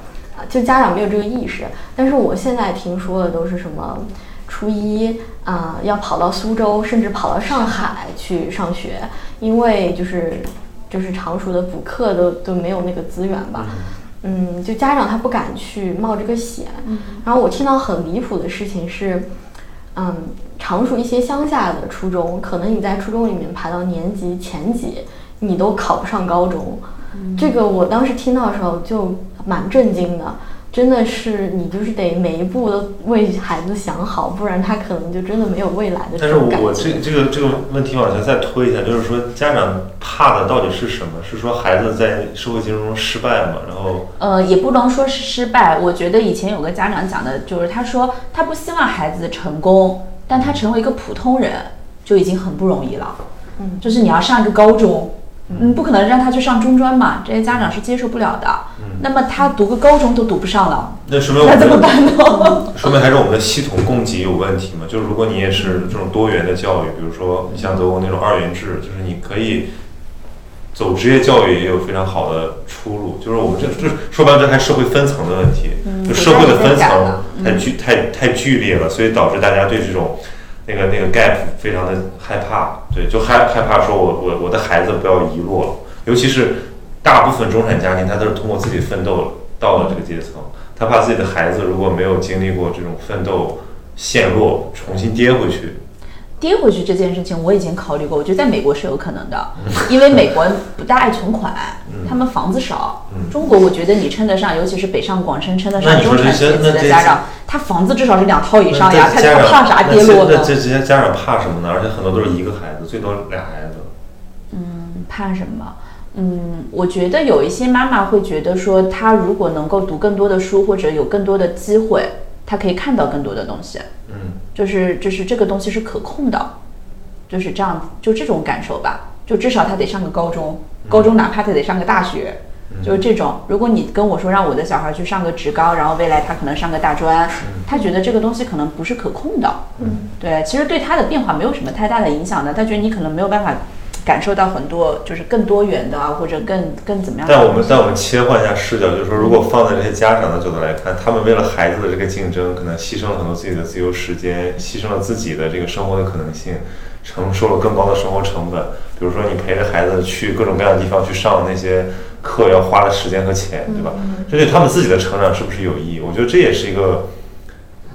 就家长没有这个意识。但是我现在听说的都是什么初一啊要跑到苏州，甚至跑到上海去上学，因为就是。就是常熟的补课都都没有那个资源吧，嗯，就家长他不敢去冒这个险。然后我听到很离谱的事情是，嗯，常熟一些乡下的初中，可能你在初中里面排到年级前几，你都考不上高中。这个我当时听到的时候就蛮震惊的。真的是你就是得每一步都为孩子想好，不然他可能就真的没有未来的。但是我这这个这个问题往前再推一下，就是说家长怕的到底是什么？是说孩子在社会竞争中失败吗？然后呃，也不能说是失败。我觉得以前有个家长讲的就是，他说他不希望孩子成功，但他成为一个普通人就已经很不容易了。嗯，就是你要上一个高中。嗯，不可能让他去上中专嘛，这些家长是接受不了的。嗯，那么他读个高中都读不上了，那说明我们怎么办呢？(laughs) 说明还是我们的系统供给有问题嘛？就是如果你也是这种多元的教育，比如说你像德国那种二元制，就是你可以走职业教育也有非常好的出路。就是我们这这说白了，这还社会分层的问题，就社会的分层太剧太太剧烈了，所以导致大家对这种。那个那个 gap 非常的害怕，对，就害害怕说，我我我的孩子不要遗落了。尤其是大部分中产家庭，他都是通过自己奋斗到了这个阶层，他怕自己的孩子如果没有经历过这种奋斗陷落，重新跌回去。跌回去这件事情我已经考虑过，我觉得在美国是有可能的，因为美国不大爱存款，他们房子少。中国我觉得你称得上，尤其是北上广深称得上中产阶级的家长，他房子至少是两套以上呀，他他怕啥跌落呢？这这些家长怕什么呢？而且很多都是一个孩子，最多俩孩子。嗯，怕什么？嗯，我觉得有一些妈妈会觉得说，她如果能够读更多的书，或者有更多的机会，她可以看到更多的东西。嗯，就是就是这个东西是可控的，就是这样子，就这种感受吧。就至少她得上个高中，高中哪怕她得上个大学，就是这种。如果你跟我说让我的小孩去上个职高，然后未来他可能上个大专，他觉得这个东西可能不是可控的。嗯，对，其实对他的变化没有什么太大的影响的。他觉得你可能没有办法感受到很多，就是更多元的啊，或者更更怎么样但。我们但我们切换一下视角，就是说，如果放在这些家长的角度来看，他们为了孩子的这个竞争，可能牺牲了很多自己的自由时间，牺牲了自己的这个生活的可能性，承受了更高的生活成本。比如说，你陪着孩子去各种各样的地方去上那些课，要花的时间和钱，对吧？这对他们自己的成长是不是有意义？我觉得这也是一个。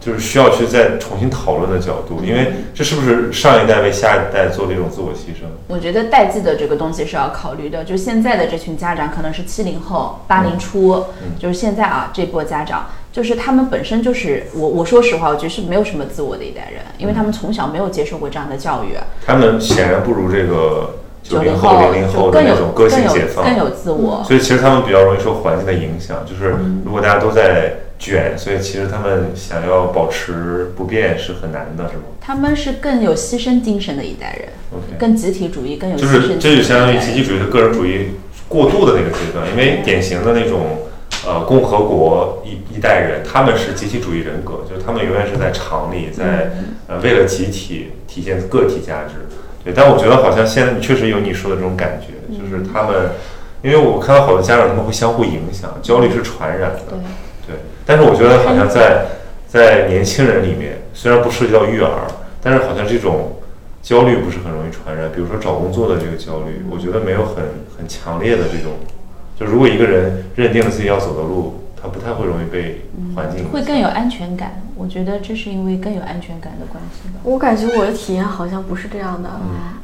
就是需要去再重新讨论的角度，因为这是不是上一代为下一代做的一种自我牺牲？我觉得代际的这个东西是要考虑的。就现在的这群家长可能是七零后、八零初，就是现在啊这波家长，就是他们本身就是我我说实话，我觉得是没有什么自我的一代人，因为他们从小没有接受过这样的教育。他们显然不如这个九零后、九零后零后的那更有更种个性解放，有更有自我。所以其实他们比较容易受环境的影响，就是如果大家都在卷，所以其实他们想要保持不变是很难的，是吗他们是更有牺牲精神的一代人，？OK，更集体主义、更有牺就。是这就相当于集体主义的个人主义过渡的那个阶段，因为典型的那种呃共和国一一代人，他们是集体主义人格，就是他们永远是在厂里，在呃为了集体体现个体价值。对，但我觉得好像现在确实有你说的这种感觉，就是他们，因为我看到好多家长他们会相互影响，焦虑是传染的。对对，但是我觉得好像在在年轻人里面，虽然不涉及到育儿，但是好像这种焦虑不是很容易传染。比如说找工作的这个焦虑，我觉得没有很很强烈的这种。就如果一个人认定了自己要走的路，他不太会容易被环境会更有安全感。我觉得这是因为更有安全感的关系吧。我感觉我的体验好像不是这样的。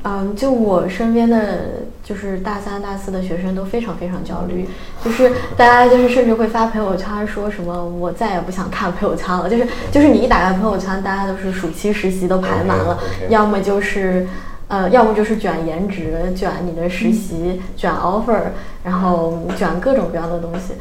嗯，就我身边的就是大三、大四的学生都非常非常焦虑，就是大家就是甚至会发朋友圈说什么我再也不想看朋友圈了，就是就是你一打开朋友圈，大家都是暑期实习都排满了要么就是。呃，要么就是卷颜值，卷你的实习，卷 offer，然后卷各种各样的东西。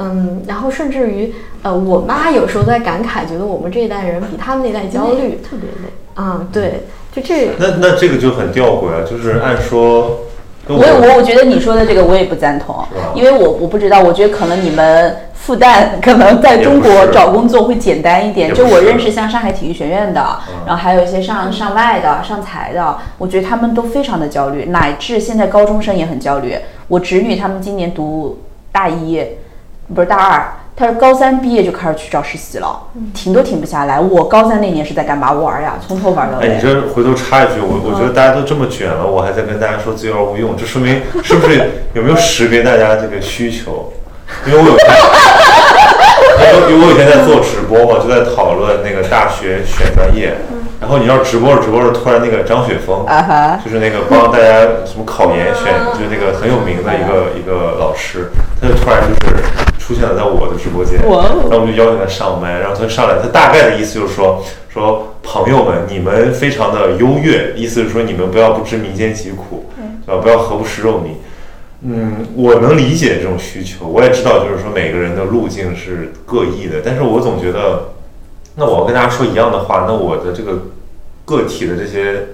嗯，然后甚至于，呃，我妈有时候在感慨，觉得我们这一代人比他们那代焦虑。特别累。啊、对，就这，那那这个就很吊诡啊，就是按说，我我我觉得你说的这个我也不赞同，因为我我不知道，我觉得可能你们复旦可能在中国找工作会简单一点。就我认识像上海体育学院的，嗯然后还有一些上上外的、上财的，我觉得他们都非常的焦虑，乃至现在高中生也很焦虑。我侄女他们今年读大一，不是大二。他是高三毕业就开始去找实习了，停都停不下来。我高三那年是在干嘛玩呀？从头玩到尾。哎，你这回头插一句，我我觉得大家都这么卷了，我还在跟大家说自由而无用，这说明是不是有没有识别大家这个需求？因为我有一天，因 (laughs) 为因为我有一天在做直播嘛，就在讨论那个大学选专业，然后你知道直播着直播着，突然那个张雪峰，就是那个帮大家什么考研选，就是那个很有名的一个一个老师，他就突然就是出现了在我的直播间，然后我们就邀请他上麦，然后他上来，他大概的意思就是说说朋友们，你们非常的优越，意思是说你们不要不知民间疾苦，对吧？不要何不食肉糜。嗯，我能理解这种需求，我也知道，就是说每个人的路径是各异的，但是我总觉得，那我要跟大家说一样的话，那我的这个个体的这些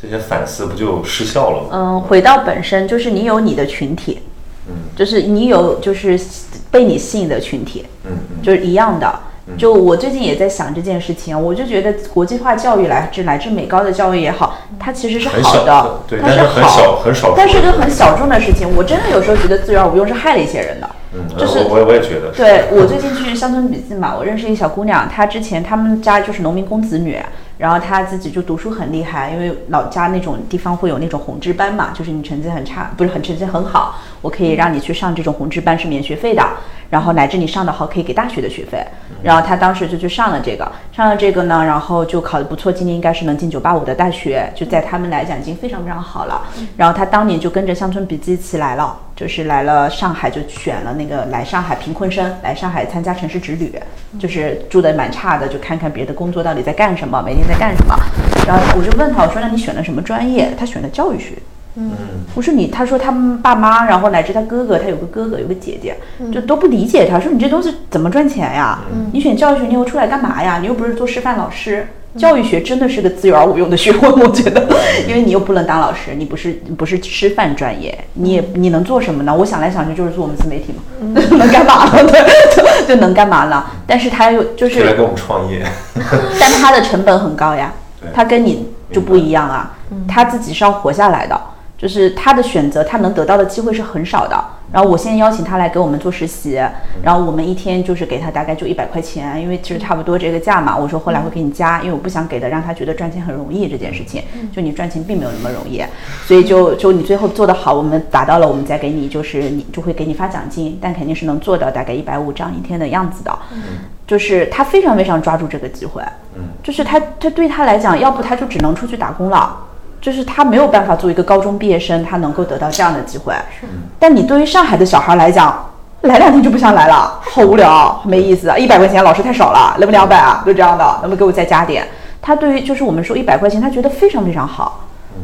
这些反思不就失效了吗？嗯，回到本身，就是你有你的群体，嗯就是你有就是被你吸引的群体，嗯嗯就是一样的。就我最近也在想这件事情，我就觉得国际化教育来自乃至美高的教育也好，它其实是好的，对，它但是很好小很少数，但是个很小众的事情。我真的有时候觉得自由而无用是害了一些人的。嗯，就是我我也觉得，对我最近去乡村笔记嘛，我认识一个小姑娘，她之前他们家就是农民工子女，然后她自己就读书很厉害，因为老家那种地方会有那种红志班嘛，就是你成绩很差，不是很成绩很好，我可以让你去上这种红志班是免学费的，然后乃至你上的好可以给大学的学费，然后他当时就去上了这个，上了这个呢，然后就考得不错，今年应该是能进九八五的大学，就在他们来讲已经非常非常好了，然后他当年就跟着乡村笔记一起来了。就是来了上海，就选了那个来上海贫困生来上海参加城市之旅，就是住的蛮差的，就看看别的工作到底在干什么，每天在干什么。然后我就问他，我说那你选了什么专业？他选了教育学。嗯，我说你，他说他们爸妈，然后乃至他哥哥，他有个哥哥，有个姐姐，就都不理解他，说你这东西怎么赚钱呀？你选教育学，你又出来干嘛呀？你又不是做师范老师。教育学真的是个自由而无用的学问，我觉得，(laughs) 因为你又不能当老师，你不是不是师范专业，你也你能做什么呢？我想来想去就是做我们自媒体嘛，(laughs) 能干嘛呢？对，就就能干嘛呢？但是他又就是来是，跟我们创业。(laughs) 但他的成本很高呀，他跟你就不一样啊，他自己是要活下来的，就是他的选择，他能得到的机会是很少的。然后我现在邀请他来给我们做实习，然后我们一天就是给他大概就一百块钱，因为其实差不多这个价嘛。我说后来会给你加，因为我不想给的让他觉得赚钱很容易这件事情，就你赚钱并没有那么容易，所以就就你最后做得好，我们达到了，我们再给你就是你就会给你发奖金，但肯定是能做到大概一百五这样一天的样子的。就是他非常非常抓住这个机会，嗯就是他他对他来讲，要不他就只能出去打工了。就是他没有办法作为一个高中毕业生，他能够得到这样的机会。但你对于上海的小孩来讲，来两天就不想来了，好无聊，没意思啊！一百块钱老师太少了，能不两百啊？就这样的，能不能给我再加点？他对于就是我们说一百块钱，他觉得非常非常好，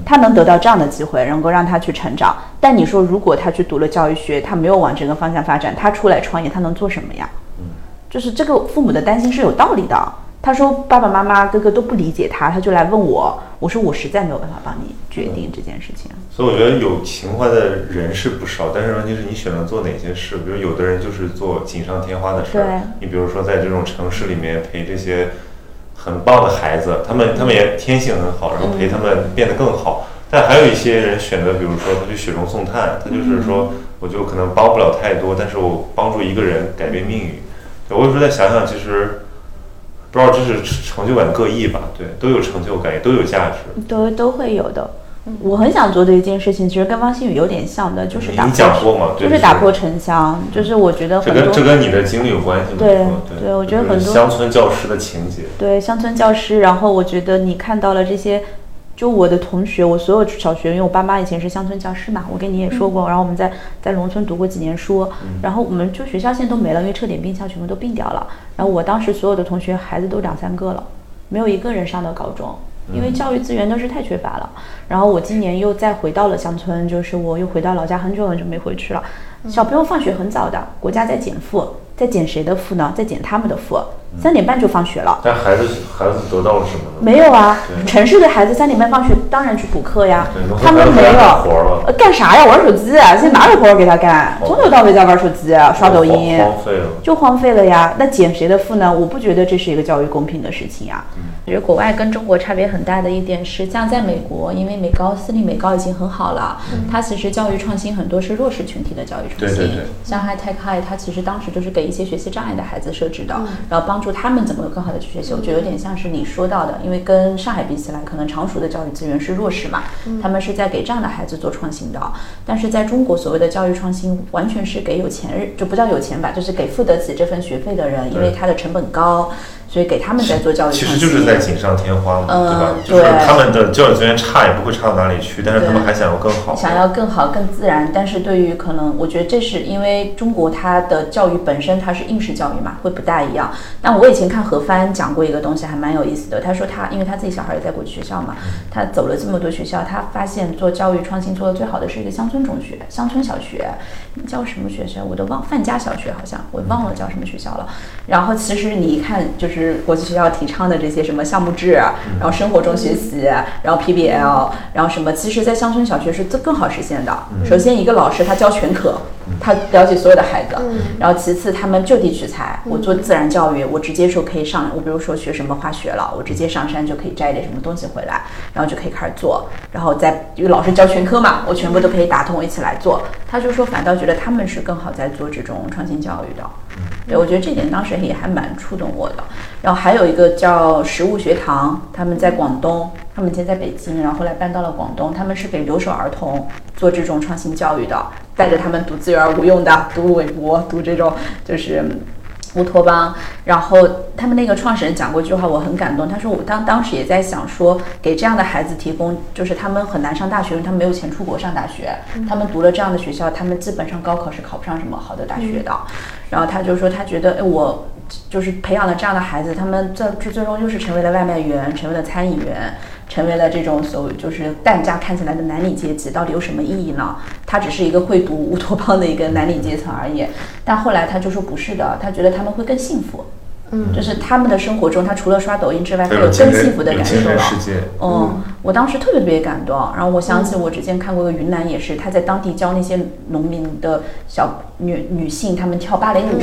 他能得到这样的机会，能够让他去成长。但你说，如果他去读了教育学，他没有往这个方向发展，他出来创业，他能做什么呀？就是这个父母的担心是有道理的。他说爸爸妈妈哥哥都不理解他，他就来问我，我说我实在没有办法帮你决定这件事情。所以我觉得有情怀的人是不少，但是问题是你选择做哪些事。比如有的人就是做锦上添花的事儿，你比如说在这种城市里面陪这些很棒的孩子，他们他们也天性很好，然后陪他们变得更好。但还有一些人选择，比如说他去雪中送炭，他就是说我就可能帮不了太多，但是我帮助一个人改变命运。对我有时候在想想，其实不知道这是成就感各异吧？对，都有成就感，也都有价值。都都会有的。我很想做的一件事情，其实跟汪新宇有点像的，就是打你讲过嘛就是打破城乡。就是我觉得这跟很多这跟你的经历有关系吗？对对我觉得很多乡村教师的情节。对乡村教师，然后我觉得你看到了这些，就我的同学，我所有小学，因为我爸妈以前是乡村教师嘛，我跟你也说过，然后我们在在农村读过几年书，然后我们就学校现在都没了，因为撤点并校全部都并掉了。然后我当时所有的同学孩子都两三个了，没有一个人上到高中。因为教育资源都是太缺乏了，然后我今年又再回到了乡村，就是我又回到老家，很久很久没回去了。小朋友放学很早的，国家在减负，在减谁的负呢？在减他们的负，三点半就放学了。但孩子孩子得到了什么呢？没有啊，城市的孩子三点半放学，当然去补课呀他们没有活了呃干啥呀？玩手机啊！现在哪有活儿给他干？从头到尾在玩手机、啊刷抖音，荒荒废了。就荒废了呀。那减谁的负呢？我不觉得这是一个教育公平的事情呀。我觉得国外跟中国差别很大的一点是，像在美国，因为美高私立美高已经很好了，它其实教育创新很多是弱势群体的教育创新。对对对像 High Tech High，它其实当时就是给一些学习障碍的孩子设置的，然后帮助他们怎么更好的去学习。我觉得有点像是你说到的，因为跟上海比起来，可能常熟的教育资源是弱势嘛，他们是在给这样的孩子做创新的。但是在中国，所谓的教育创新完全是给有钱人，就不叫有钱吧，就是给付得起这份学费的人，因为它的成本高，所以给他们在做教育其创新。实就是在锦上添花嘛，嗯对吧？就是对他们的教育资源差也不会差到哪里去，但是他们还想要更好。想要更好、更自然，但是对于可能，我觉得这是因为中国它的教育本身它是应试教育嘛，会不大一样。但我以前看何帆讲过一个东西，还蛮有意思的。他说他因为他自己小孩也在国际学校嘛，他走了这么多学校，他发现做教育创新做的最好的是一个乡村中学、乡村小学，叫什么学校我都忘，范家小学好像我忘了叫什么学校了。然后其实你一看，就是国际学校提倡的这些什么项目制，然后生活中学习，然后 PBL，然后什么，其实，在乡村小学是更更好实现的。首先，一个老师他教全科，他了解所有的孩子，然后其次，他们就地取材。我做自然教育，我直接说可以上，我比如说学什么化学了，我直接上山就可以摘点什么东西回来，然后就可以开始做。然后再因为老师教全科嘛，我全部都可以打通一起来做。他就说，反倒觉得他们是更好在做这种创新教育的。对，我觉得这点当时也还蛮触动我的。然后还有一个叫食物学堂，他们在广东，他们以前在北京，然后后来搬到了广东，他们是给留守儿童做这种创新教育的，带着他们读资源无用的，读韦伯，读这种就是。乌托邦，然后他们那个创始人讲过一句话，我很感动。他说我当当时也在想说，给这样的孩子提供，就是他们很难上大学，因为他们没有钱出国上大学，他们读了这样的学校，他们基本上高考是考不上什么好的大学的。然后他就说，他觉得，哎，我就是培养了这样的孩子，他们最最最终就是成为了外卖员，成为了餐饮员，成为了这种所谓就是大家看起来的男领阶级，到底有什么意义呢？他只是一个会读乌托邦的一个男领阶层而已。但后来他就说不是的，他觉得他们会更幸福。嗯，就是他们的生活中，他除了刷抖音之外，他有更幸福的感受了。世界嗯，我当时特别特别感动。然后我想起我之前看过的云南，也是他在当地教那些农民的小女女性，她们跳芭蕾舞。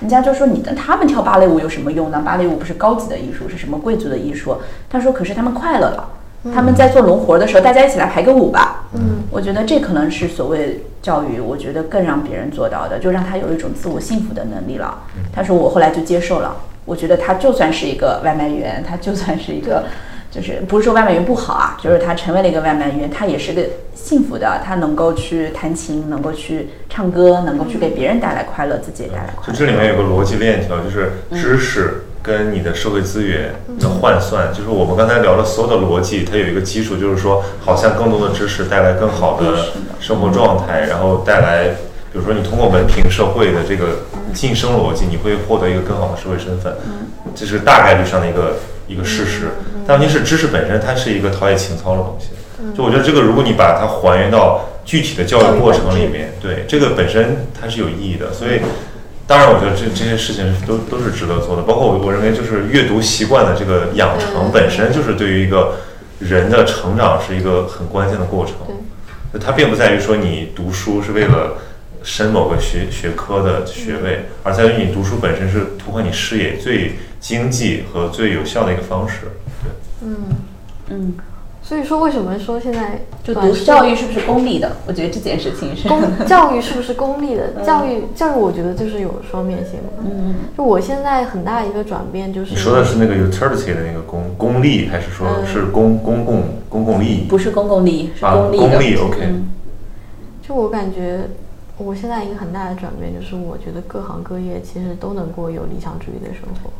人家就说你跟他们跳芭蕾舞有什么用呢？芭蕾舞不是高级的艺术，是什么贵族的艺术？他说可是他们快乐了。他们在做农活的时候，大家一起来排个舞吧。嗯，我觉得这可能是所谓教育，我觉得更让别人做到的，就让他有一种自我幸福的能力了。他说我后来就接受了，我觉得他就算是一个外卖员，他就算是一个，就是不是说外卖员不好啊，就是他成为了一个外卖员，他也是个幸福的，他能够去弹琴，能够去唱歌，能够去给别人带来快乐，自己也带来快乐。就这里面有个逻辑链条，就是知识跟你的社会资源的换算，就是我们刚才聊的所有的逻辑，它有一个基础，就是说，好像更多的知识带来更好的生活状态，然后带来，比如说你通过文凭社会的这个晋升逻辑，你会获得一个更好的社会身份，这是大概率上的一个一个事实。但问题是，知识本身它是一个陶冶情操的东西，就我觉得这个，如果你把它还原到具体的教育过程里面，对这个本身它是有意义的，所以。当然，我觉得这这些事情都都是值得做的，包括我我认为就是阅读习惯的这个养成本身就是对于一个人的成长是一个很关键的过程。它并不在于说你读书是为了升某个学学科的学位，而在于你读书本身是拓宽你视野最经济和最有效的一个方式。对，嗯嗯，所以说，为什么说现在就读教育是不是功利的？我觉得这件事情是公 (laughs) 教育是不是功利的？教育教育，我觉得就是有双面性嘛。嗯，就我现在很大一个转变就是，你说的是那个 utility 的那个公公利，还是说嗯是公公共公共利益？不是公共利益，是啊功利的。功利，OK 嗯就我感觉，我现在一个很大的转变就是，我觉得各行各业其实都能过有理想主义的生活。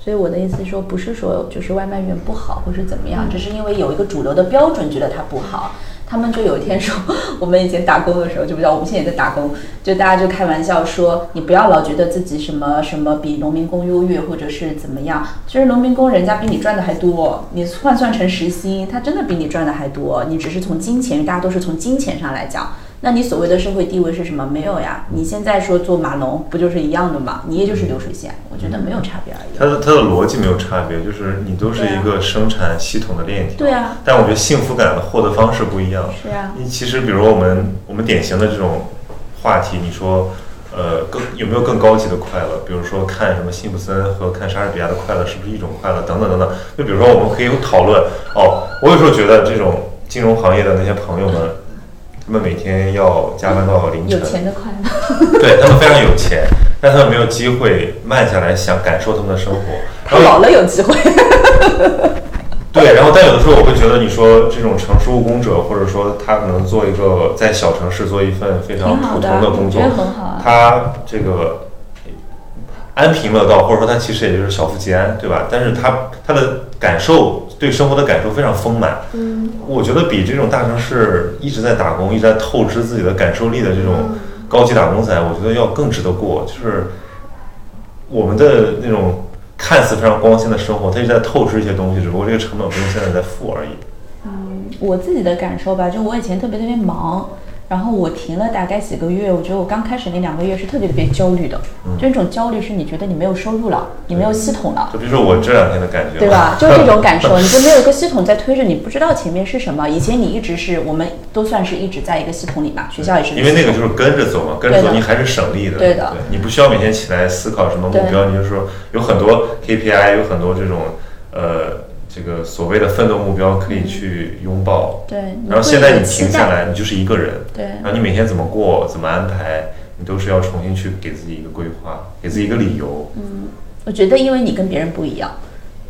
所以我的意思说，不是说就是外卖员不好或是怎么样，只是因为有一个主流的标准觉得他不好。他们就有一天说，我们以前打工的时候就不知道，我们现在也在打工，就大家就开玩笑说，你不要老觉得自己什么什么比农民工优越，或者是怎么样。其实农民工人家比你赚的还多，你换算成时薪，他真的比你赚的还多。你只是从金钱，大家都是从金钱上来讲。那你所谓的社会地位是什么？没有呀。你现在说做码农，不就是一样的吗？你也就是流水线，我觉得没有差别而已。它的它的逻辑没有差别，就是你都是一个生产系统的链条。对啊但我觉得幸福感的获得方式不一样。是啊你其实比如我们我们典型的这种话题，你说呃更有没有更高级的快乐？比如说看什么辛普森和看莎士比亚的快乐是不是一种快乐？等等等等。就比如说我们可以有讨论哦，我有时候觉得这种金融行业的那些朋友们。他们每天要加班到凌晨，有钱的快乐，(laughs) 对他们非常有钱，但他们没有机会慢下来想感受他们的生活。他老了有机会。(laughs) 对，然后但有的时候我会觉得，你说这种城市务工者，或者说他可能做一个在小城市做一份非常普通的工作我觉很好啊，他这个安贫乐道，或者说他其实也就是小富即安，对吧？但是他他的感受对生活的感受非常丰满。嗯，我觉得比这种大城市一直在打工、一直在透支自己的感受力的这种嗯高级打工仔，我觉得要更值得过。就是我们的那种看似非常光鲜的生活，它一直在透支一些东西，只不过这个成本不用现在在付而已。嗯我自己的感受吧，就我以前特别特别忙，然后我停了大概几个月，我觉得我刚开始那两个月是特别特别焦虑的，就那种焦虑是你觉得你没有收入了，你没有系统了。就比如说我这两天的感觉，对吧？就是这种感受，你就没有一个系统在推着你，不知道前面是什么。以前你一直是，我们都算是一直在一个系统里嘛，学校也是。因为那个就是跟着走嘛，跟着走你还是省力的。对的你不需要每天起来思考什么目标，你就说有很多 KPI，有很多这种呃这个所谓的奋斗目标可以去拥抱。对，然后现在你停下来，你就是一个人。对然后你每天怎么过，怎么安排，你都是要重新去给自己一个规划，给自己一个理由。嗯我觉得因为你跟别人不一样，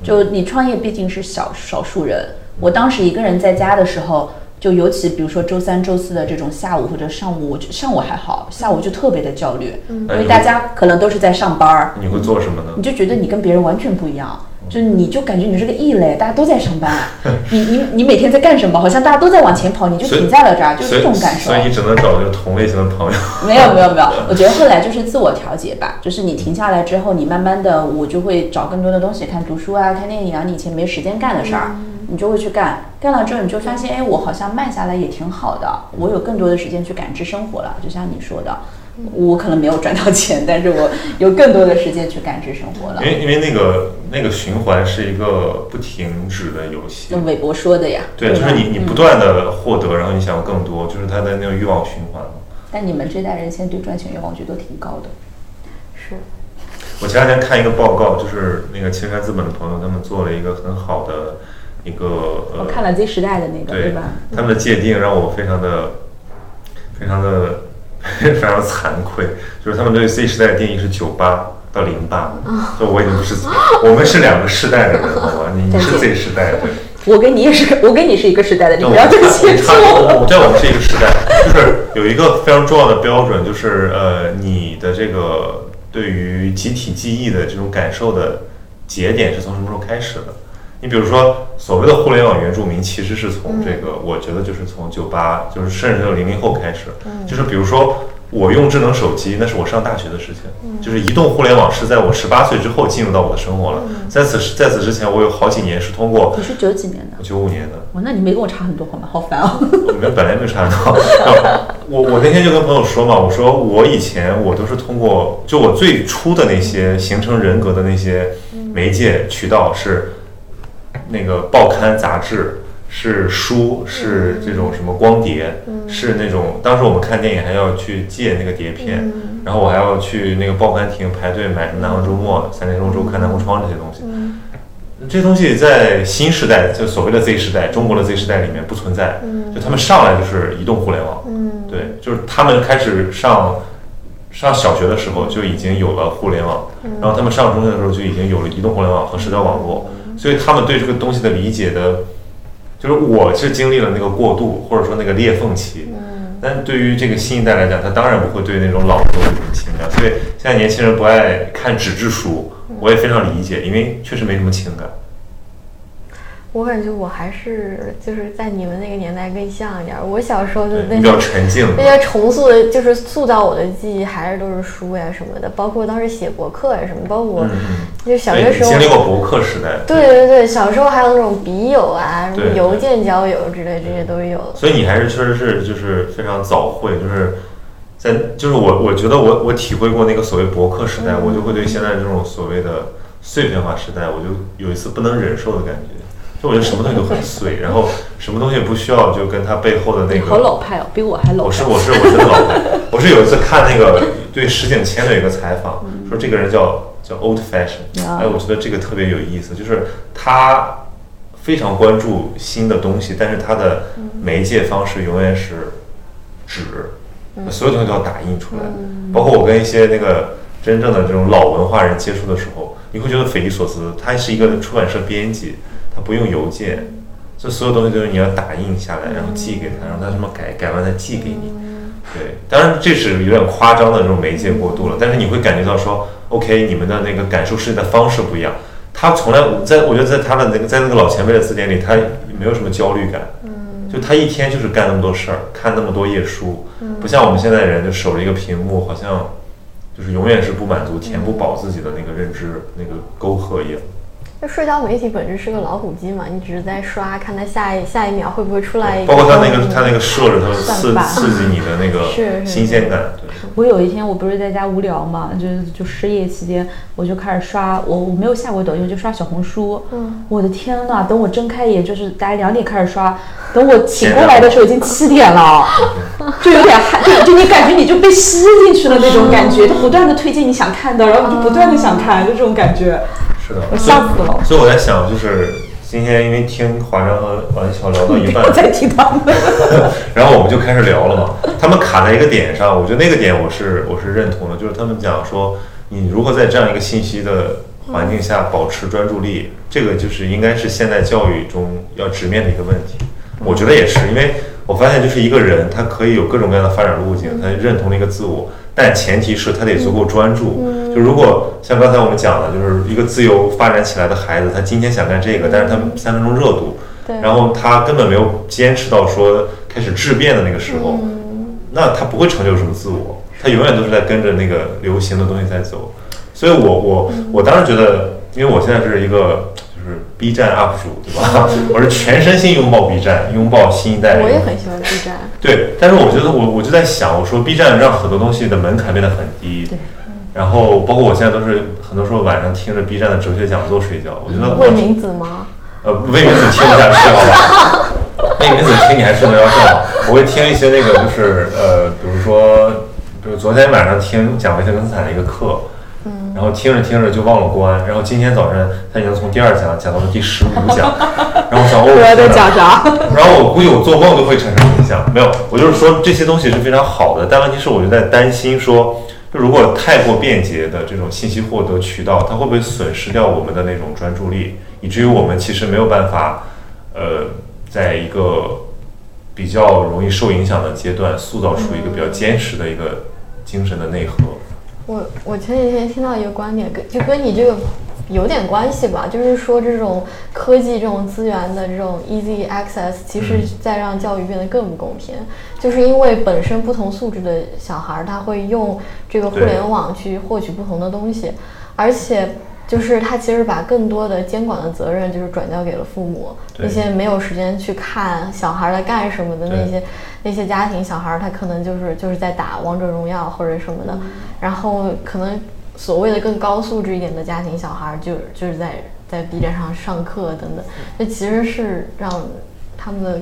就你创业毕竟是小少数人。我当时一个人在家的时候，就尤其比如说周三、周四的这种下午或者上午，我就上午还好，下午就特别的焦虑，因为大家可能都是在上班儿，你会做什么呢你？就觉得你跟别人完全不一样。就你就感觉你是个异类，大家都在上班，(laughs) 你你你每天在干什么？好像大家都在往前跑，你就停在了这儿，就是这种感受所。以你只能找这个同类型的朋友。没有没有没有，我觉得后来就是自我调节吧，就是你停下来之后，你慢慢的，我就会找更多的东西看，读书啊，看电影啊，你以前没时间干的事儿，你就会去干，干了之后你就发现，哎，我好像慢下来也挺好的，我有更多的时间去感知生活了，就像你说的。我可能没有赚到钱，但是我有更多的时间去感知生活了因。为因为那个那个循环是一个不停止的游戏那。韦伯说的呀，对，就是你你不断的获得，然后你想要更多，就是他的那个欲望循环嘛。但你们这代人现在对赚钱欲望，我觉得都挺高的。是，我前两天看一个报告，就是那个青山资本的朋友他们做了一个很好的一个呃，我看了 Z 时代的那个，对对吧？他们的界定让我非常的非常的 (laughs) 非常惭愧，就是他们对 Z 时代的定义是九八到零八，就我已经不是，我们是两个世代的人，好吧？你你是 Z 时代，的。(laughs) 我跟你也是，我跟你是一个时代的，你不要对不起差我我对我们是一个时代，就是有一个非常重要的标准，就是呃，你的这个对于集体记忆的这种感受的节点是从什么时候开始的？你比如说，所谓的互联网原住民，其实是从这个，我觉得就是从九八，就是甚至有零零后开始，就是比如说。我用智能手机，那是我上大学的事情。就是移动互联网是在我十八岁之后进入到我的生活了。在此在此之前，我有好几年是通过你是九几年的？九五年的，哇，那你没跟我差很多，好吗？好烦哦。我们本来没有差很多。我我那天就跟朋友说嘛，我说我以前我都是通过，就我最初的那些形成人格的那些媒介渠道是那个报刊杂志。是书，是这种什么光碟，是那种当时我们看电影还要去借那个碟片，然后我还要去那个报刊亭排队买什么《南方周末》《三联周周刊》《南国窗》这些东西。这东西在新时代，就所谓的 Z 时代，中国的 Z 时代里面不存在。就他们上来就是移动互联网，对，就是他们开始上上小学的时候就已经有了互联网，然后他们上中学的时候就已经有了移动互联网和社交网络，所以他们对这个东西的理解的，就是我是经历了那个过渡或者说那个裂缝期。但对于这个新一代来讲，他当然不会对那种老的东西有情感，所以现在年轻人不爱看纸质书，我也非常理解，因为确实没什么情感。我感觉我还是就是在你们那个年代更像一点。我小时候就那比较沉静那些重塑的，就是塑造我的记忆，还是都是书呀什么的，包括当时写博客呀什么，包括我就小学时候经历过博客时代，对对对，小时候还有那种笔友啊，什么邮件交友之类，这些都有。所以你还是确实是就是非常早会，就是在就是我我觉得我我体会过那个所谓博客时代，我就会对现在这种所谓的碎片化时代，我就有一次不能忍受的感觉。就我觉得什么东西都很碎，然后什么东西不需要就跟他背后的那个好老派哦，比我还老派。我是我是我真的老派。我是有一次看那个对石景谦的一个采访，说这个人叫叫 old fashion，啊哎，我觉得这个特别有意思，就是他非常关注新的东西，但是他的媒介方式永远是纸，所有东西都要打印出来。包括我跟一些那个真正的这种老文化人接触的时候，你会觉得匪夷所思。他是一个出版社编辑，他不用邮件，这所有东西都是你要打印下来，然后寄给他，让他什么改改完再寄给你。对，当然这是有点夸张的这种媒介过度了，但是你会感觉到说，OK，你们的那个感受世界的方式不一样。他从来在，我觉得在他的那个在那个老前辈的字典里，他没有什么焦虑感。就他一天就是干那么多事儿，看那么多页书，不像我们现在人就守着一个屏幕，好像就是永远是不满足、填不饱自己的那个认知那个沟壑一样。就社交媒体本质是个老虎机嘛，你只是在刷，看它下一下一秒会不会出来一个包括它那更个它那个设置，它刺刺激你的那个新鲜感。我有一天我不是在家无聊嘛，就就失业期间，我就开始刷，我我没有下过抖音，我就刷小红书。嗯，我的天呐，等我睁开眼就是大概两点开始刷，等我 (laughs) 醒过来的时候已经七点了，就有点害，就就你感觉你就被吸进去了那种感觉，就不断的推荐你想看的，然后你就不断的想看，就这种感觉。是的，我吓死了所以我在想，就是今天因为听华章和王一桥聊到一半不要，再提他们。(laughs) 然后我们就开始聊了嘛。他们卡在一个点上，我觉得那个点我是我是认同的，就是他们讲说你如何在这样一个信息的环境下保持专注力，这个就是应该是现代教育中要直面的一个问题。我觉得也是，因为我发现就是一个人他可以有各种各样的发展路径，他认同了一个自我，但前提是他得足够专注。就如果像刚才我们讲的，就是一个自由发展起来的孩子，他今天想干这个，但是他三分钟热度，然后他根本没有坚持到说开始质变的那个时候，那他不会成就什么自我，他永远都是在跟着那个流行的东西在走。所以我我我当时觉得，因为我现在是一个就是 B 站 UP 主，对吧？(laughs) 我是全身心拥抱 B 站，拥抱新一代人。我也很喜欢 B 站。对，但是我觉得我我就在想，我说 B 站让很多东西的门槛变得很低，对，然后包括我现在都是很多时候晚上听着 B 站的哲学讲座睡觉，我觉得魏明子吗？呃魏明子听不下去好吧？魏明子听你还睡得着觉，我会听一些那个就是呃，比如说，比如昨天晚上听讲维特根斯坦的一个课。然后听着听着就忘了关，然后今天早晨他已经从第二讲讲到了第十五讲，然后我想哦，我要在讲啥？然后我估计我做梦都会产生影响。没有，我就是说这些东西是非常好的，但问题是我就在担心说，就如果太过便捷的这种信息获得渠道，它会不会损失掉我们的那种专注力，以至于我们其实没有办法，呃，在一个比较容易受影响的阶段，塑造出一个比较坚实的一个精神的内核。我我前几天听到一个观点，跟就跟你这个有点关系吧，就是说这种科技这种资源的这种 easy access，其实在让教育变得更不公平，就是因为本身不同素质的小孩儿，他会用这个互联网去获取不同的东西，而且。就是他其实把更多的监管的责任就是转交给了父母，那些没有时间去看小孩儿在干什么的那些那些家庭小孩儿，他可能就是就是在打王者荣耀或者什么的，然后可能所谓的更高素质一点的家庭小孩儿，就就是在在 B 站上上课等等，这其实是让他们的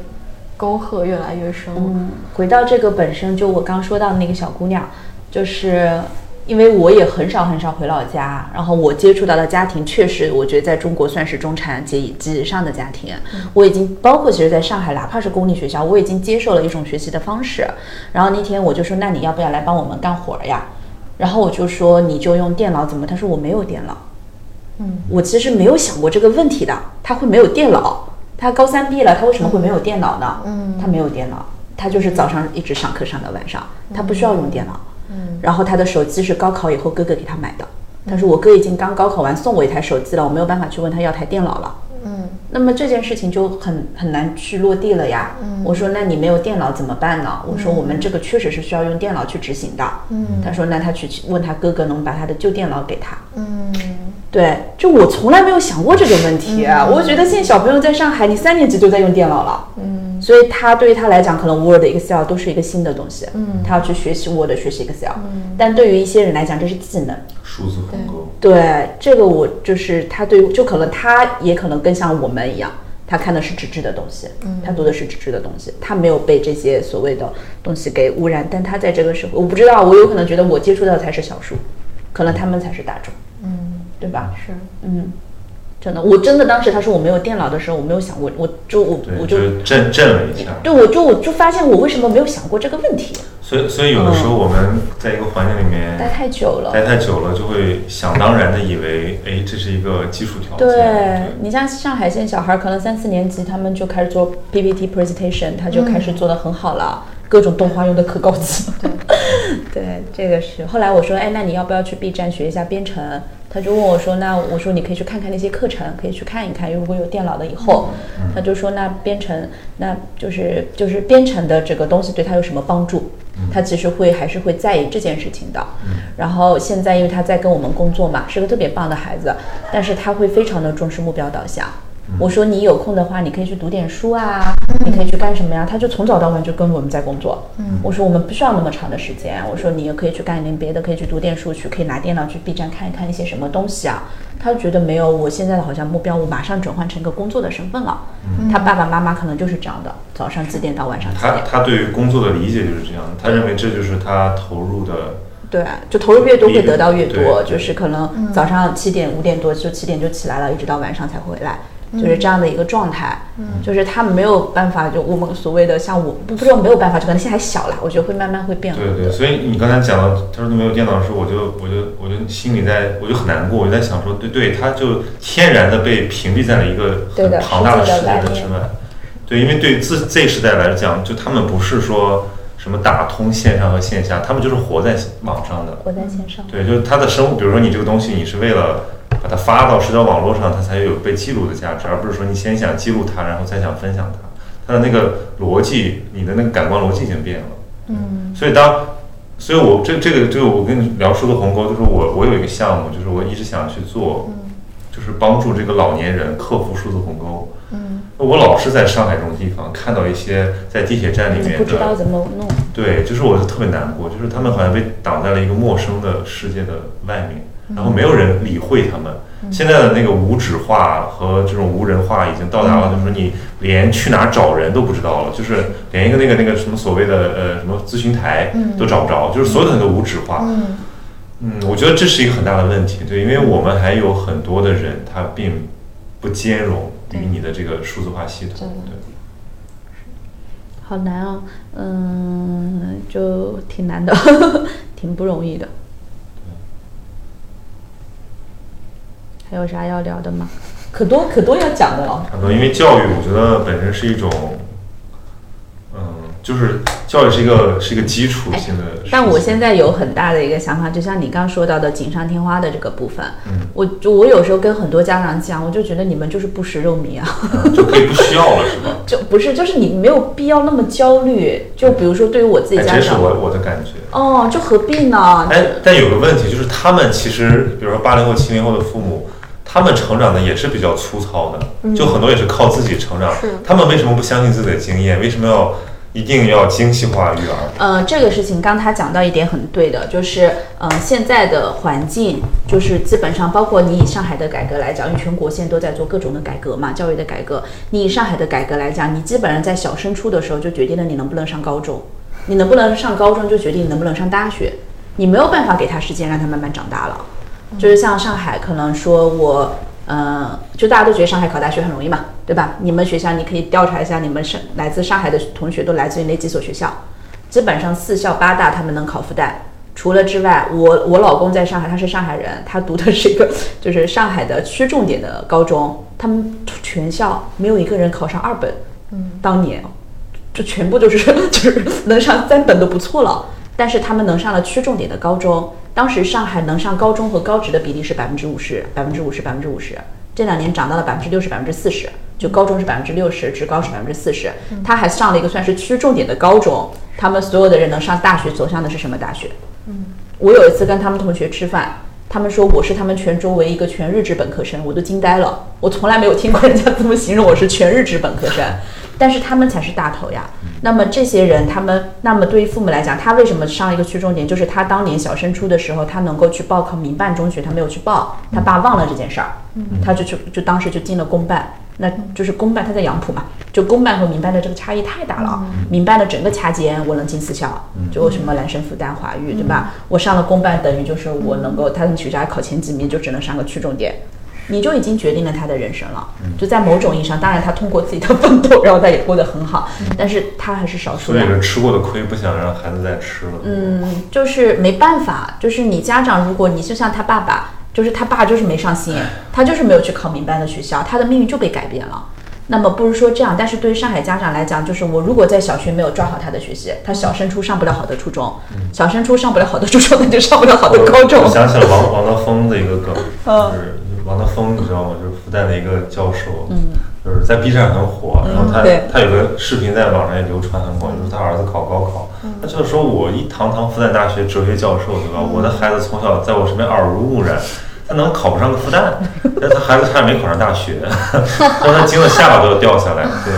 沟壑越来越深。嗯，回到这个本身，就我刚说到的那个小姑娘，就是因为我也很少很少回老家，然后我接触到的家庭确实，我觉得在中国算是中产阶级以上的家庭。我已经包括其实在上海，哪怕是公立学校，我已经接受了一种学习的方式。然后那天我就说，那你要不要来帮我们干活儿呀？然后我就说，你就用电脑怎么？他说我没有电脑。嗯，我其实没有想过这个问题的，他会没有电脑？他高三毕业了，他为什么会没有电脑呢？嗯他没有电脑，他就是早上一直上课上到晚上，他不需要用电脑。嗯，然后他的手机是高考以后哥哥给他买的，他说我哥已经刚高考完送我一台手机了，我没有办法去问他要台电脑了。嗯那么这件事情就很很难去落地了呀。嗯我说那你没有电脑怎么办呢？我说我们这个确实是需要用电脑去执行的。嗯他说那他去问他哥哥能把他的旧电脑给他。嗯对，就我从来没有想过这个问题、啊。我觉得现在小朋友在上海，你三年级就在用电脑了，嗯所以他对于他来讲，可能 Word、Excel 都是一个新的东西。嗯他要去学习 Word、学习 Excel，、但对于一些人来讲，这是技能。数字鸿沟。对，这个我就是他对于，就可能他也可能更像我们一样，他看的是纸质的东西，他读的是纸质的东西，他没有被这些所谓的东西给污染。但他在这个时候，我不知道，我有可能觉得我接触到的才是小数，可能他们才是大众，嗯，对吧？是。嗯，真的，我真的当时他说我没有电脑的时候，我没有想过，我就我，我就就震震了一下。对我就我就发现我为什么没有想过这个问题，所以，所以有的时候我们在一个环境里面待太久了。待太久了，就会想当然的以为，哎，这是一个基础条件。对你像上海现在小孩，可能三四年级他们就开始做 PPT presentation，他就开始做的很好了，各种动画用的可高级。(laughs) (laughs) 对，这个是。后来我说，哎，那你要不要去 B 站学一下编程？他就问我说，那我说你可以去看看那些课程，可以去看一看。如果有电脑了以后，他就说那编程，那就是就是编程的这个东西对他有什么帮助？他其实会还是会在意这件事情的。然后现在因为他在跟我们工作嘛，是个特别棒的孩子，但是他会非常的重视目标导向。我说你有空的话，你可以去读点书啊，你可以去干什么呀？他就从早到晚就跟我们在工作。我说我们不需要那么长的时间，我说你也可以去干一点别的，可以去读点书去，可以拿电脑去 B 站看一看一些什么东西啊。他觉得没有我现在的好像目标，我马上转换成一个工作的身份了。他爸爸妈妈可能就是这样的，早上几点到晚上几点。他对于工作的理解就是这样，他认为这就是他投入的。对，就投入越多会得到越多，就是可能早上七点五点多就七点就起来了，一直到晚上才回来，就是这样的一个状态。就是他没有办法，就我们所谓的像我不不知道没有办法，就可能现在还小了，我觉得会慢慢会变好对对，所以你刚才讲到他说他没有电脑的时候，我就我就我就心里在我就很难过，我就在想说，对对，他就天然的被屏蔽在了一个很庞大的世界之外。对，因为对自 Z 时代来讲，就他们不是说什么打通线上和线下，他们就是活在网上的。活在线上。对，就是他的生活，比如说你这个东西，你是为了把它发到社交网络上，它才有被记录的价值，而不是说你先想记录它，然后再想分享它。它的那个逻辑，你的那个感官逻辑已经变了。嗯。所以当，所以我这这个这个我跟你聊数字鸿沟，就是我我有一个项目，就是我一直想去做，就是帮助这个老年人克服数字鸿沟。嗯。我老是在上海这种地方看到一些在地铁站里面的，不知道怎么弄。对，就是我就特别难过，就是他们好像被挡在了一个陌生的世界的外面，然后没有人理会他们。现在的那个无纸化和这种无人化已经到达了，就是你连去哪找人都不知道了，就是连一个那个那个什么所谓的呃什么咨询台都找不着，就是所有的都无纸化。嗯，我觉得这是一个很大的问题，对，因为我们还有很多的人他并不兼容于你的这个数字化系统，对。好难啊，嗯，就挺难的，(laughs) 挺不容易的。还有啥要聊的吗？可多可多要讲的了。很多，因为教育，我觉得本身是一种，嗯，就是教育是一个是一个基础性的。但我现在有很大的一个想法，就像你刚说到的锦上添花的这个部分，嗯，我就我有时候跟很多家长讲，我就觉得你们就是不食肉糜啊，就可以不需要了，是吧？(laughs) 就不是，就是你没有必要那么焦虑。就比如说，对于我自己家长，这是我我的感觉。哦，就何必呢？哎，但有个问题就是，他们其实，比如说八零后、七零后的父母。他们成长的也是比较粗糙的，就很多也是靠自己成长。他们为什么不相信自己的经验？为什么要一定要精细化育儿？呃，这个事情刚他讲到一点很对的，就是呃现在的环境就是基本上包括你以上海的改革来讲，因为全国现在都在做各种的改革嘛，教育的改革。你以上海的改革来讲，你基本上在小升初的时候就决定了你能不能上高中，你能不能上高中就决定你能不能上大学，你没有办法给他时间让他慢慢长大了。就是像上海，可能说我，呃，就大家都觉得上海考大学很容易嘛，对吧？你们学校你可以调查一下，你们上来自上海的同学都来自于哪几所学校？基本上四校八大他们能考复旦。除了之外，我我老公在上海，他是上海人，他读的是一个就是上海的区重点的高中，他们全校没有一个人考上二本。嗯，当年就全部就是 (laughs) 就是能上三本都不错了，但是他们能上了区重点的高中。当时上海能上高中和高职的比例是百分之五十，百分之五十，百分之五十。这两年涨到了百分之六十，百分之四十。就高中是百分之六十，职高是百分之四十。他还上了一个算是区重点的高中，他们所有的人能上大学，走向的是什么大学？嗯，我有一次跟他们同学吃饭，他们说我是他们全州唯一一个全日制本科生，我都惊呆了。我从来没有听过人家这么形容我是全日制本科生。但是他们才是大头呀。那么这些人，他们那么对于父母来讲，他为什么上一个区重点？就是他当年小升初的时候，他能够去报考民办中学，他没有去报，他爸忘了这件事儿，他就去就当时就进了公办。那就是公办，他在杨浦嘛，就公办和民办的这个差异太大了。民办的整个掐尖，我能进四校，就什么兰生、复旦、华育，对吧？我上了公办，等于就是我能够，他们学校还考前几名，就只能上个区重点。你就已经决定了他的人生了，就在某种意义上，当然他通过自己的奋斗，然后他也过得很好，但是他还是少数。所以是吃过的亏，不想让孩子再吃了。嗯，就是没办法，就是你家长，如果你就像他爸爸，就是他爸就是没上心，他就是没有去考民办的学校，他的命运就被改变了。那么不如说这样，但是对于上海家长来讲，就是我如果在小学没有抓好他的学习，他小升初上不了好的初中，小升初上不了好的初中，那就上不了好的高中。我想起了王王德峰的一个梗，就是。王德峰，你知道吗？就是复旦的一个教授，嗯，就是在 B 站很火。然后他他有个视频在网上也流传很广，就是他儿子考高考，他就是说我一堂堂复旦大学哲学教授，对吧？我的孩子从小在我身边耳濡目染，他能考不上个复旦？(laughs) 但他孩子差点没考上大学，(laughs) 让他惊得下巴都要掉下来。对，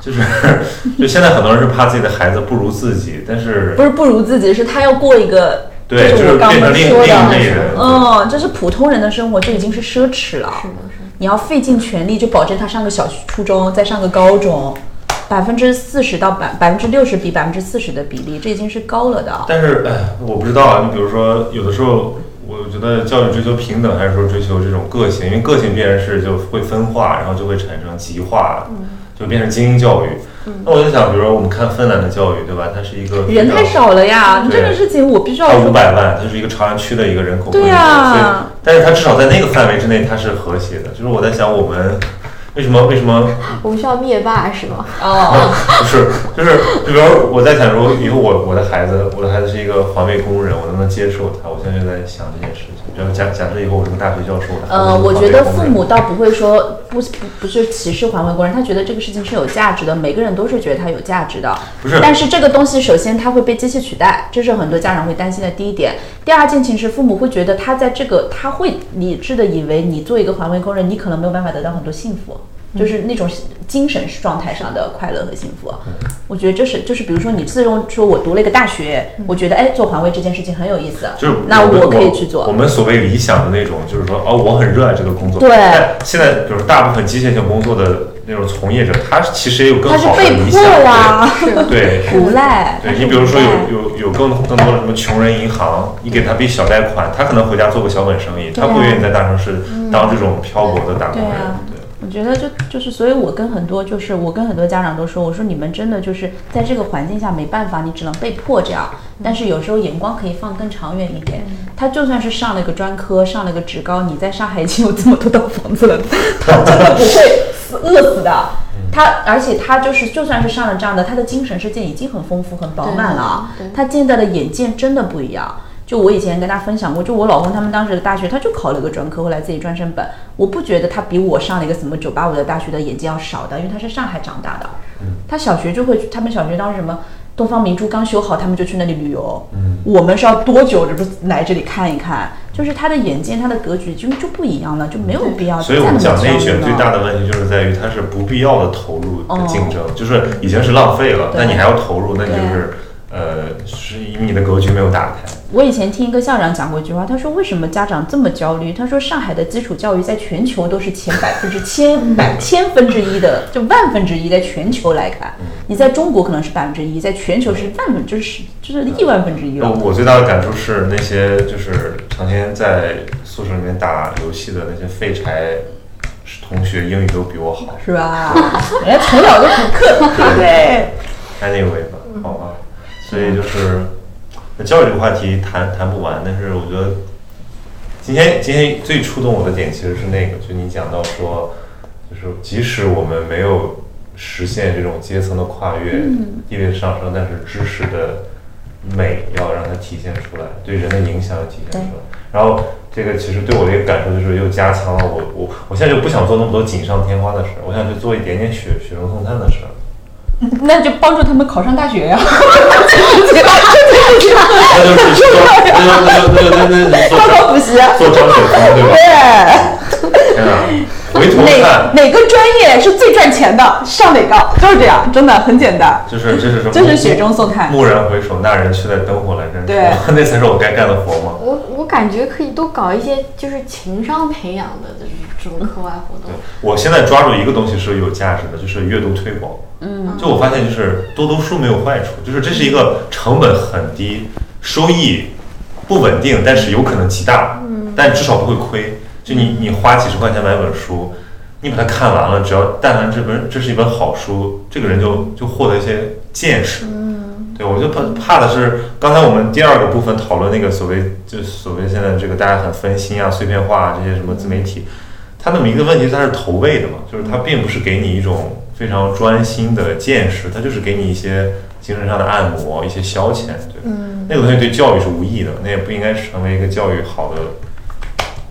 就是 (laughs) 就现在很多人是怕自己的孩子不如自己，但是不是不如自己，是他要过一个。对，就是变成另另类人。嗯，这是普通人的生活就已经是奢侈了。是的，是。你要费尽全力，就保证他上个小学初中，再上个高中，百分之四十到百百分之六十比百分之四十的比例，这已经是高了的。但是，哎，我不知道啊。你比如说，有的时候，我觉得教育追求平等，还是说追求这种个性？因为个性必然是就会分化，然后就会产生极化，就变成精英教育。那我就想，比如说我们看芬兰的教育，对吧？它是一个人太少了呀，这个事情我必须要。它五百万，它是一个朝阳区的一个人口规模，对啊，但是它至少在那个范围之内，它是和谐的。就是我在想，我们为什么为什么我们需要灭霸是吗？哦，不是，就是就比如我在想说，以后我我的孩子，我的孩子是一个环卫工人，我能不能接受他？我现在就在想这件事情。比如假假设以后我是个大学教授，呃，我觉得父母倒不会说不不不是歧视环卫工人，他觉得这个事情是有价值的，每个人都是觉得它有价值的。不是但是这个东西首先它会被机器取代，这是很多家长会担心的第一点。第二件情是父母会觉得他在这个他会理智的以为你做一个环卫工人，你可能没有办法得到很多幸福。就是那种精神状态上的快乐和幸福，我觉得这是就是比如说你自认说我读了一个大学，我觉得哎做环卫这件事情很有意思，就是那我可以去做。我们所谓理想的那种，就是说哦，我很热爱这个工作。对但现在比如大部分机械性工作的那种从业者，他其实也有更他是好的被迫理想。(laughs) 呀，对对。无赖。对你比如说有有有更更多的什么穷人银行，你给他笔小贷款，他可能回家做个小本生意，他不愿意在大城市当这种漂泊的打工人。觉得就就是，所以我跟很多就是我跟很多家长都说，我说你们真的就是在这个环境下没办法，你只能被迫这样。但是有时候眼光可以放更长远一点。他就算是上了个专科，上了个职高，你在上海已经有这么多套房子了，(laughs) 他真的不会死饿死的。他而且他就是就算是上了这样的，他的精神世界已经很丰富很饱满了他现在的眼界真的不一样。就我以前跟大家分享过，就我老公他们当时的大学，他就考了个专科，后来自己专升本。我不觉得他比我上了一个什么九八五的大学的眼界要少的，因为他是上海长大的。他小学就会，他们小学当时什么东方明珠刚修好，他们就去那里旅游。我们是要多久这不来这里看一看？就是他的眼界，他的格局就就不一样了，就没有必要所以我们讲内卷最大的问题就是在于它是不必要的投入的竞争，哦就是已经是浪费了，那你还要投入，那你就是呃，是因为你的格局没有打开。我以前听一个校长讲过一句话，他说为什么家长这么焦虑？他说上海的基础教育在全球都是前百分之千百千分之一的，就万分之一，在全球来看，你在中国可能是百分之一，在全球是万分之十，就是亿万分之一了。我我最大的感触是那些就是成天在宿舍里面打游戏的那些废柴同学，英语都比我好。是吧？人家从小就补课，对？Anyway 吧，好吧，所以就是教育这个话题谈谈不完，但是我觉得今天今天最触动我的点其实是那个，就你讲到说，就是即使我们没有实现这种阶层的跨越、地位的上升，但是知识的美要让它体现出来，对人的影响要体现出来。然后这个其实对我的一个感受就是又加强了我我我现在就不想做那么多锦上添花的事儿，我想去做一点点雪雪中送炭的事儿。(laughs) 那就帮助他们考上大学呀、(laughs) 那就是说，那就那就那就那就那就做高考补习啊做张雪峰对吧？对。天啊，回头哪看，哪个专业是最赚钱的，上哪个，就是这样，真的很简单。就是这是什么？这是雪中送炭蓦然回首，那人却在灯火阑珊处。对 (laughs) 那才是我该干的活嘛？我我感觉可以多搞一些就是情商培养的这种课外活动对。，我现在抓住一个东西是有价值的，就是阅读推广。嗯，就我发现，就是多读书没有坏处，就是这是一个成本很低，收益不稳定，但是有可能极大，嗯，但至少不会亏。就你你花几十块钱买本书，你把它看完了，只要但凡这本这是一本好书，这个人就就获得一些见识。嗯，对，我就怕怕的是，刚才我们第二个部分讨论那个所谓就所谓现在这个大家很分心啊、碎片化啊这些什么自媒体，它的一个问题，它是投喂的嘛，就是它并不是给你一种非常专心的见识，它就是给你一些精神上的按摩、一些消遣，对，嗯，那个东西对教育是无益的，那也不应该成为一个教育好的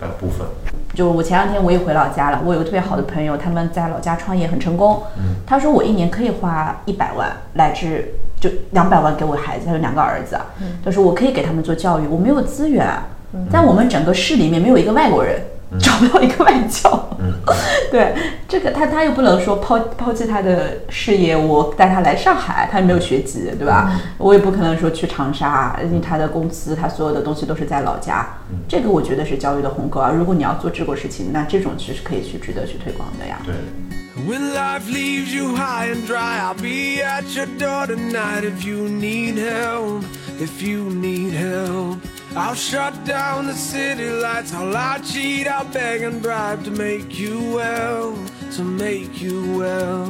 呃部分。就我前两天我也回老家了，我有个特别好的朋友，他们在老家创业很成功。他说我一年可以花一百万乃至就两百万给我孩子，他有两个儿子。他说我可以给他们做教育，我没有资源，在我们整个市里面没有一个外国人，找不到一个外教。(laughs) 对这个他他又不能说抛抛弃他的事业，我带他来上海，他也没有学籍，对吧？我也不可能说去长沙，因为他的公司他所有的东西都是在老家。这个我觉得是教育的鸿沟啊。如果你要做这个事情，那这种其实可以去值得去推广的呀。对，When life leaves you high and dry, I'll be at your door tonight if you need help. If you need help, I'll shut down the city lights. I'll lie, cheat, I'll beg and bribe to make you well, to make you well.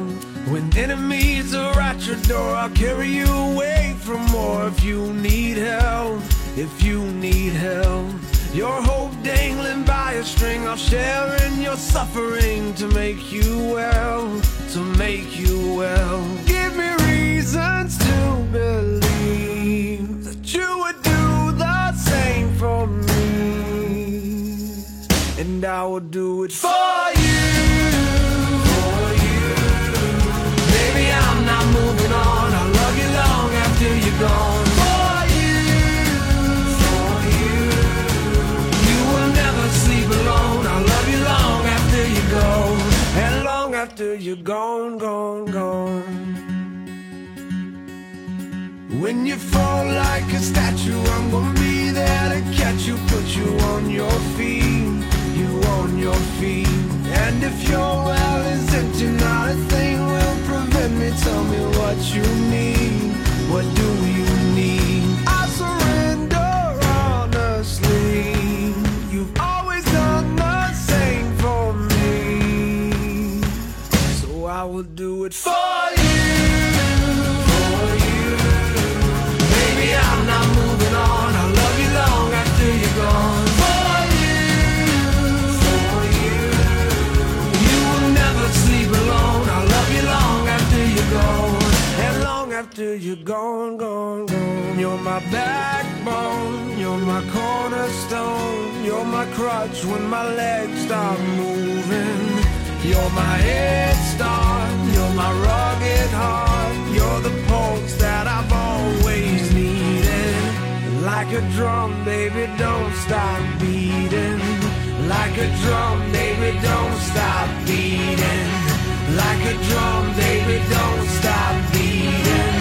When enemies are at your door, I'll carry you away from more. If you need help, if you need help, your hope dangling by a string, I'll share in your suffering to make you well, to make you well. Give me reasons to believe that you would do for me, and I will do it for you. For you. Baby, I'm not moving on. I'll love you long after you're gone. For you, for you. You will never sleep alone. I'll love you long after you go. And long after you're gone, gone, gone. When you fall like a statue, I'm gonna be there to catch you, put you on your feet, you on your feet. And if your well is empty, not a thing will prevent me. Tell me what you need, what do you need? My backbone. You're my cornerstone. You're my crutch when my legs stop moving. You're my head start. You're my rugged heart. You're the pulse that I've always needed. Like a drum, baby, don't stop beating. Like a drum, baby, don't stop beating. Like a drum, baby, don't stop beating.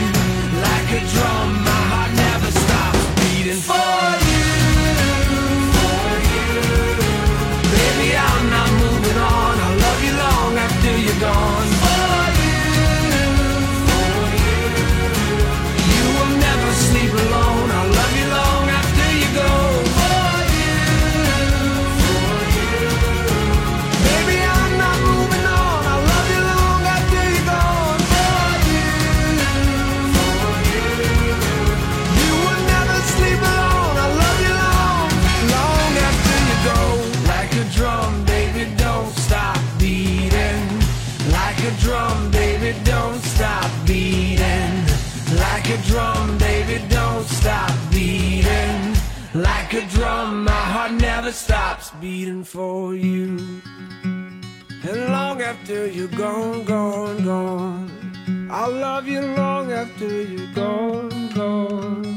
Like a drum, stops for you. For you. Baby, I'm not moving on. I'll love you long after you're gone. A drum, baby, don't stop beating. Like a drum, my heart never stops beating for you. And long after you're gone, gone, gone. I'll love you long after you're gone, gone.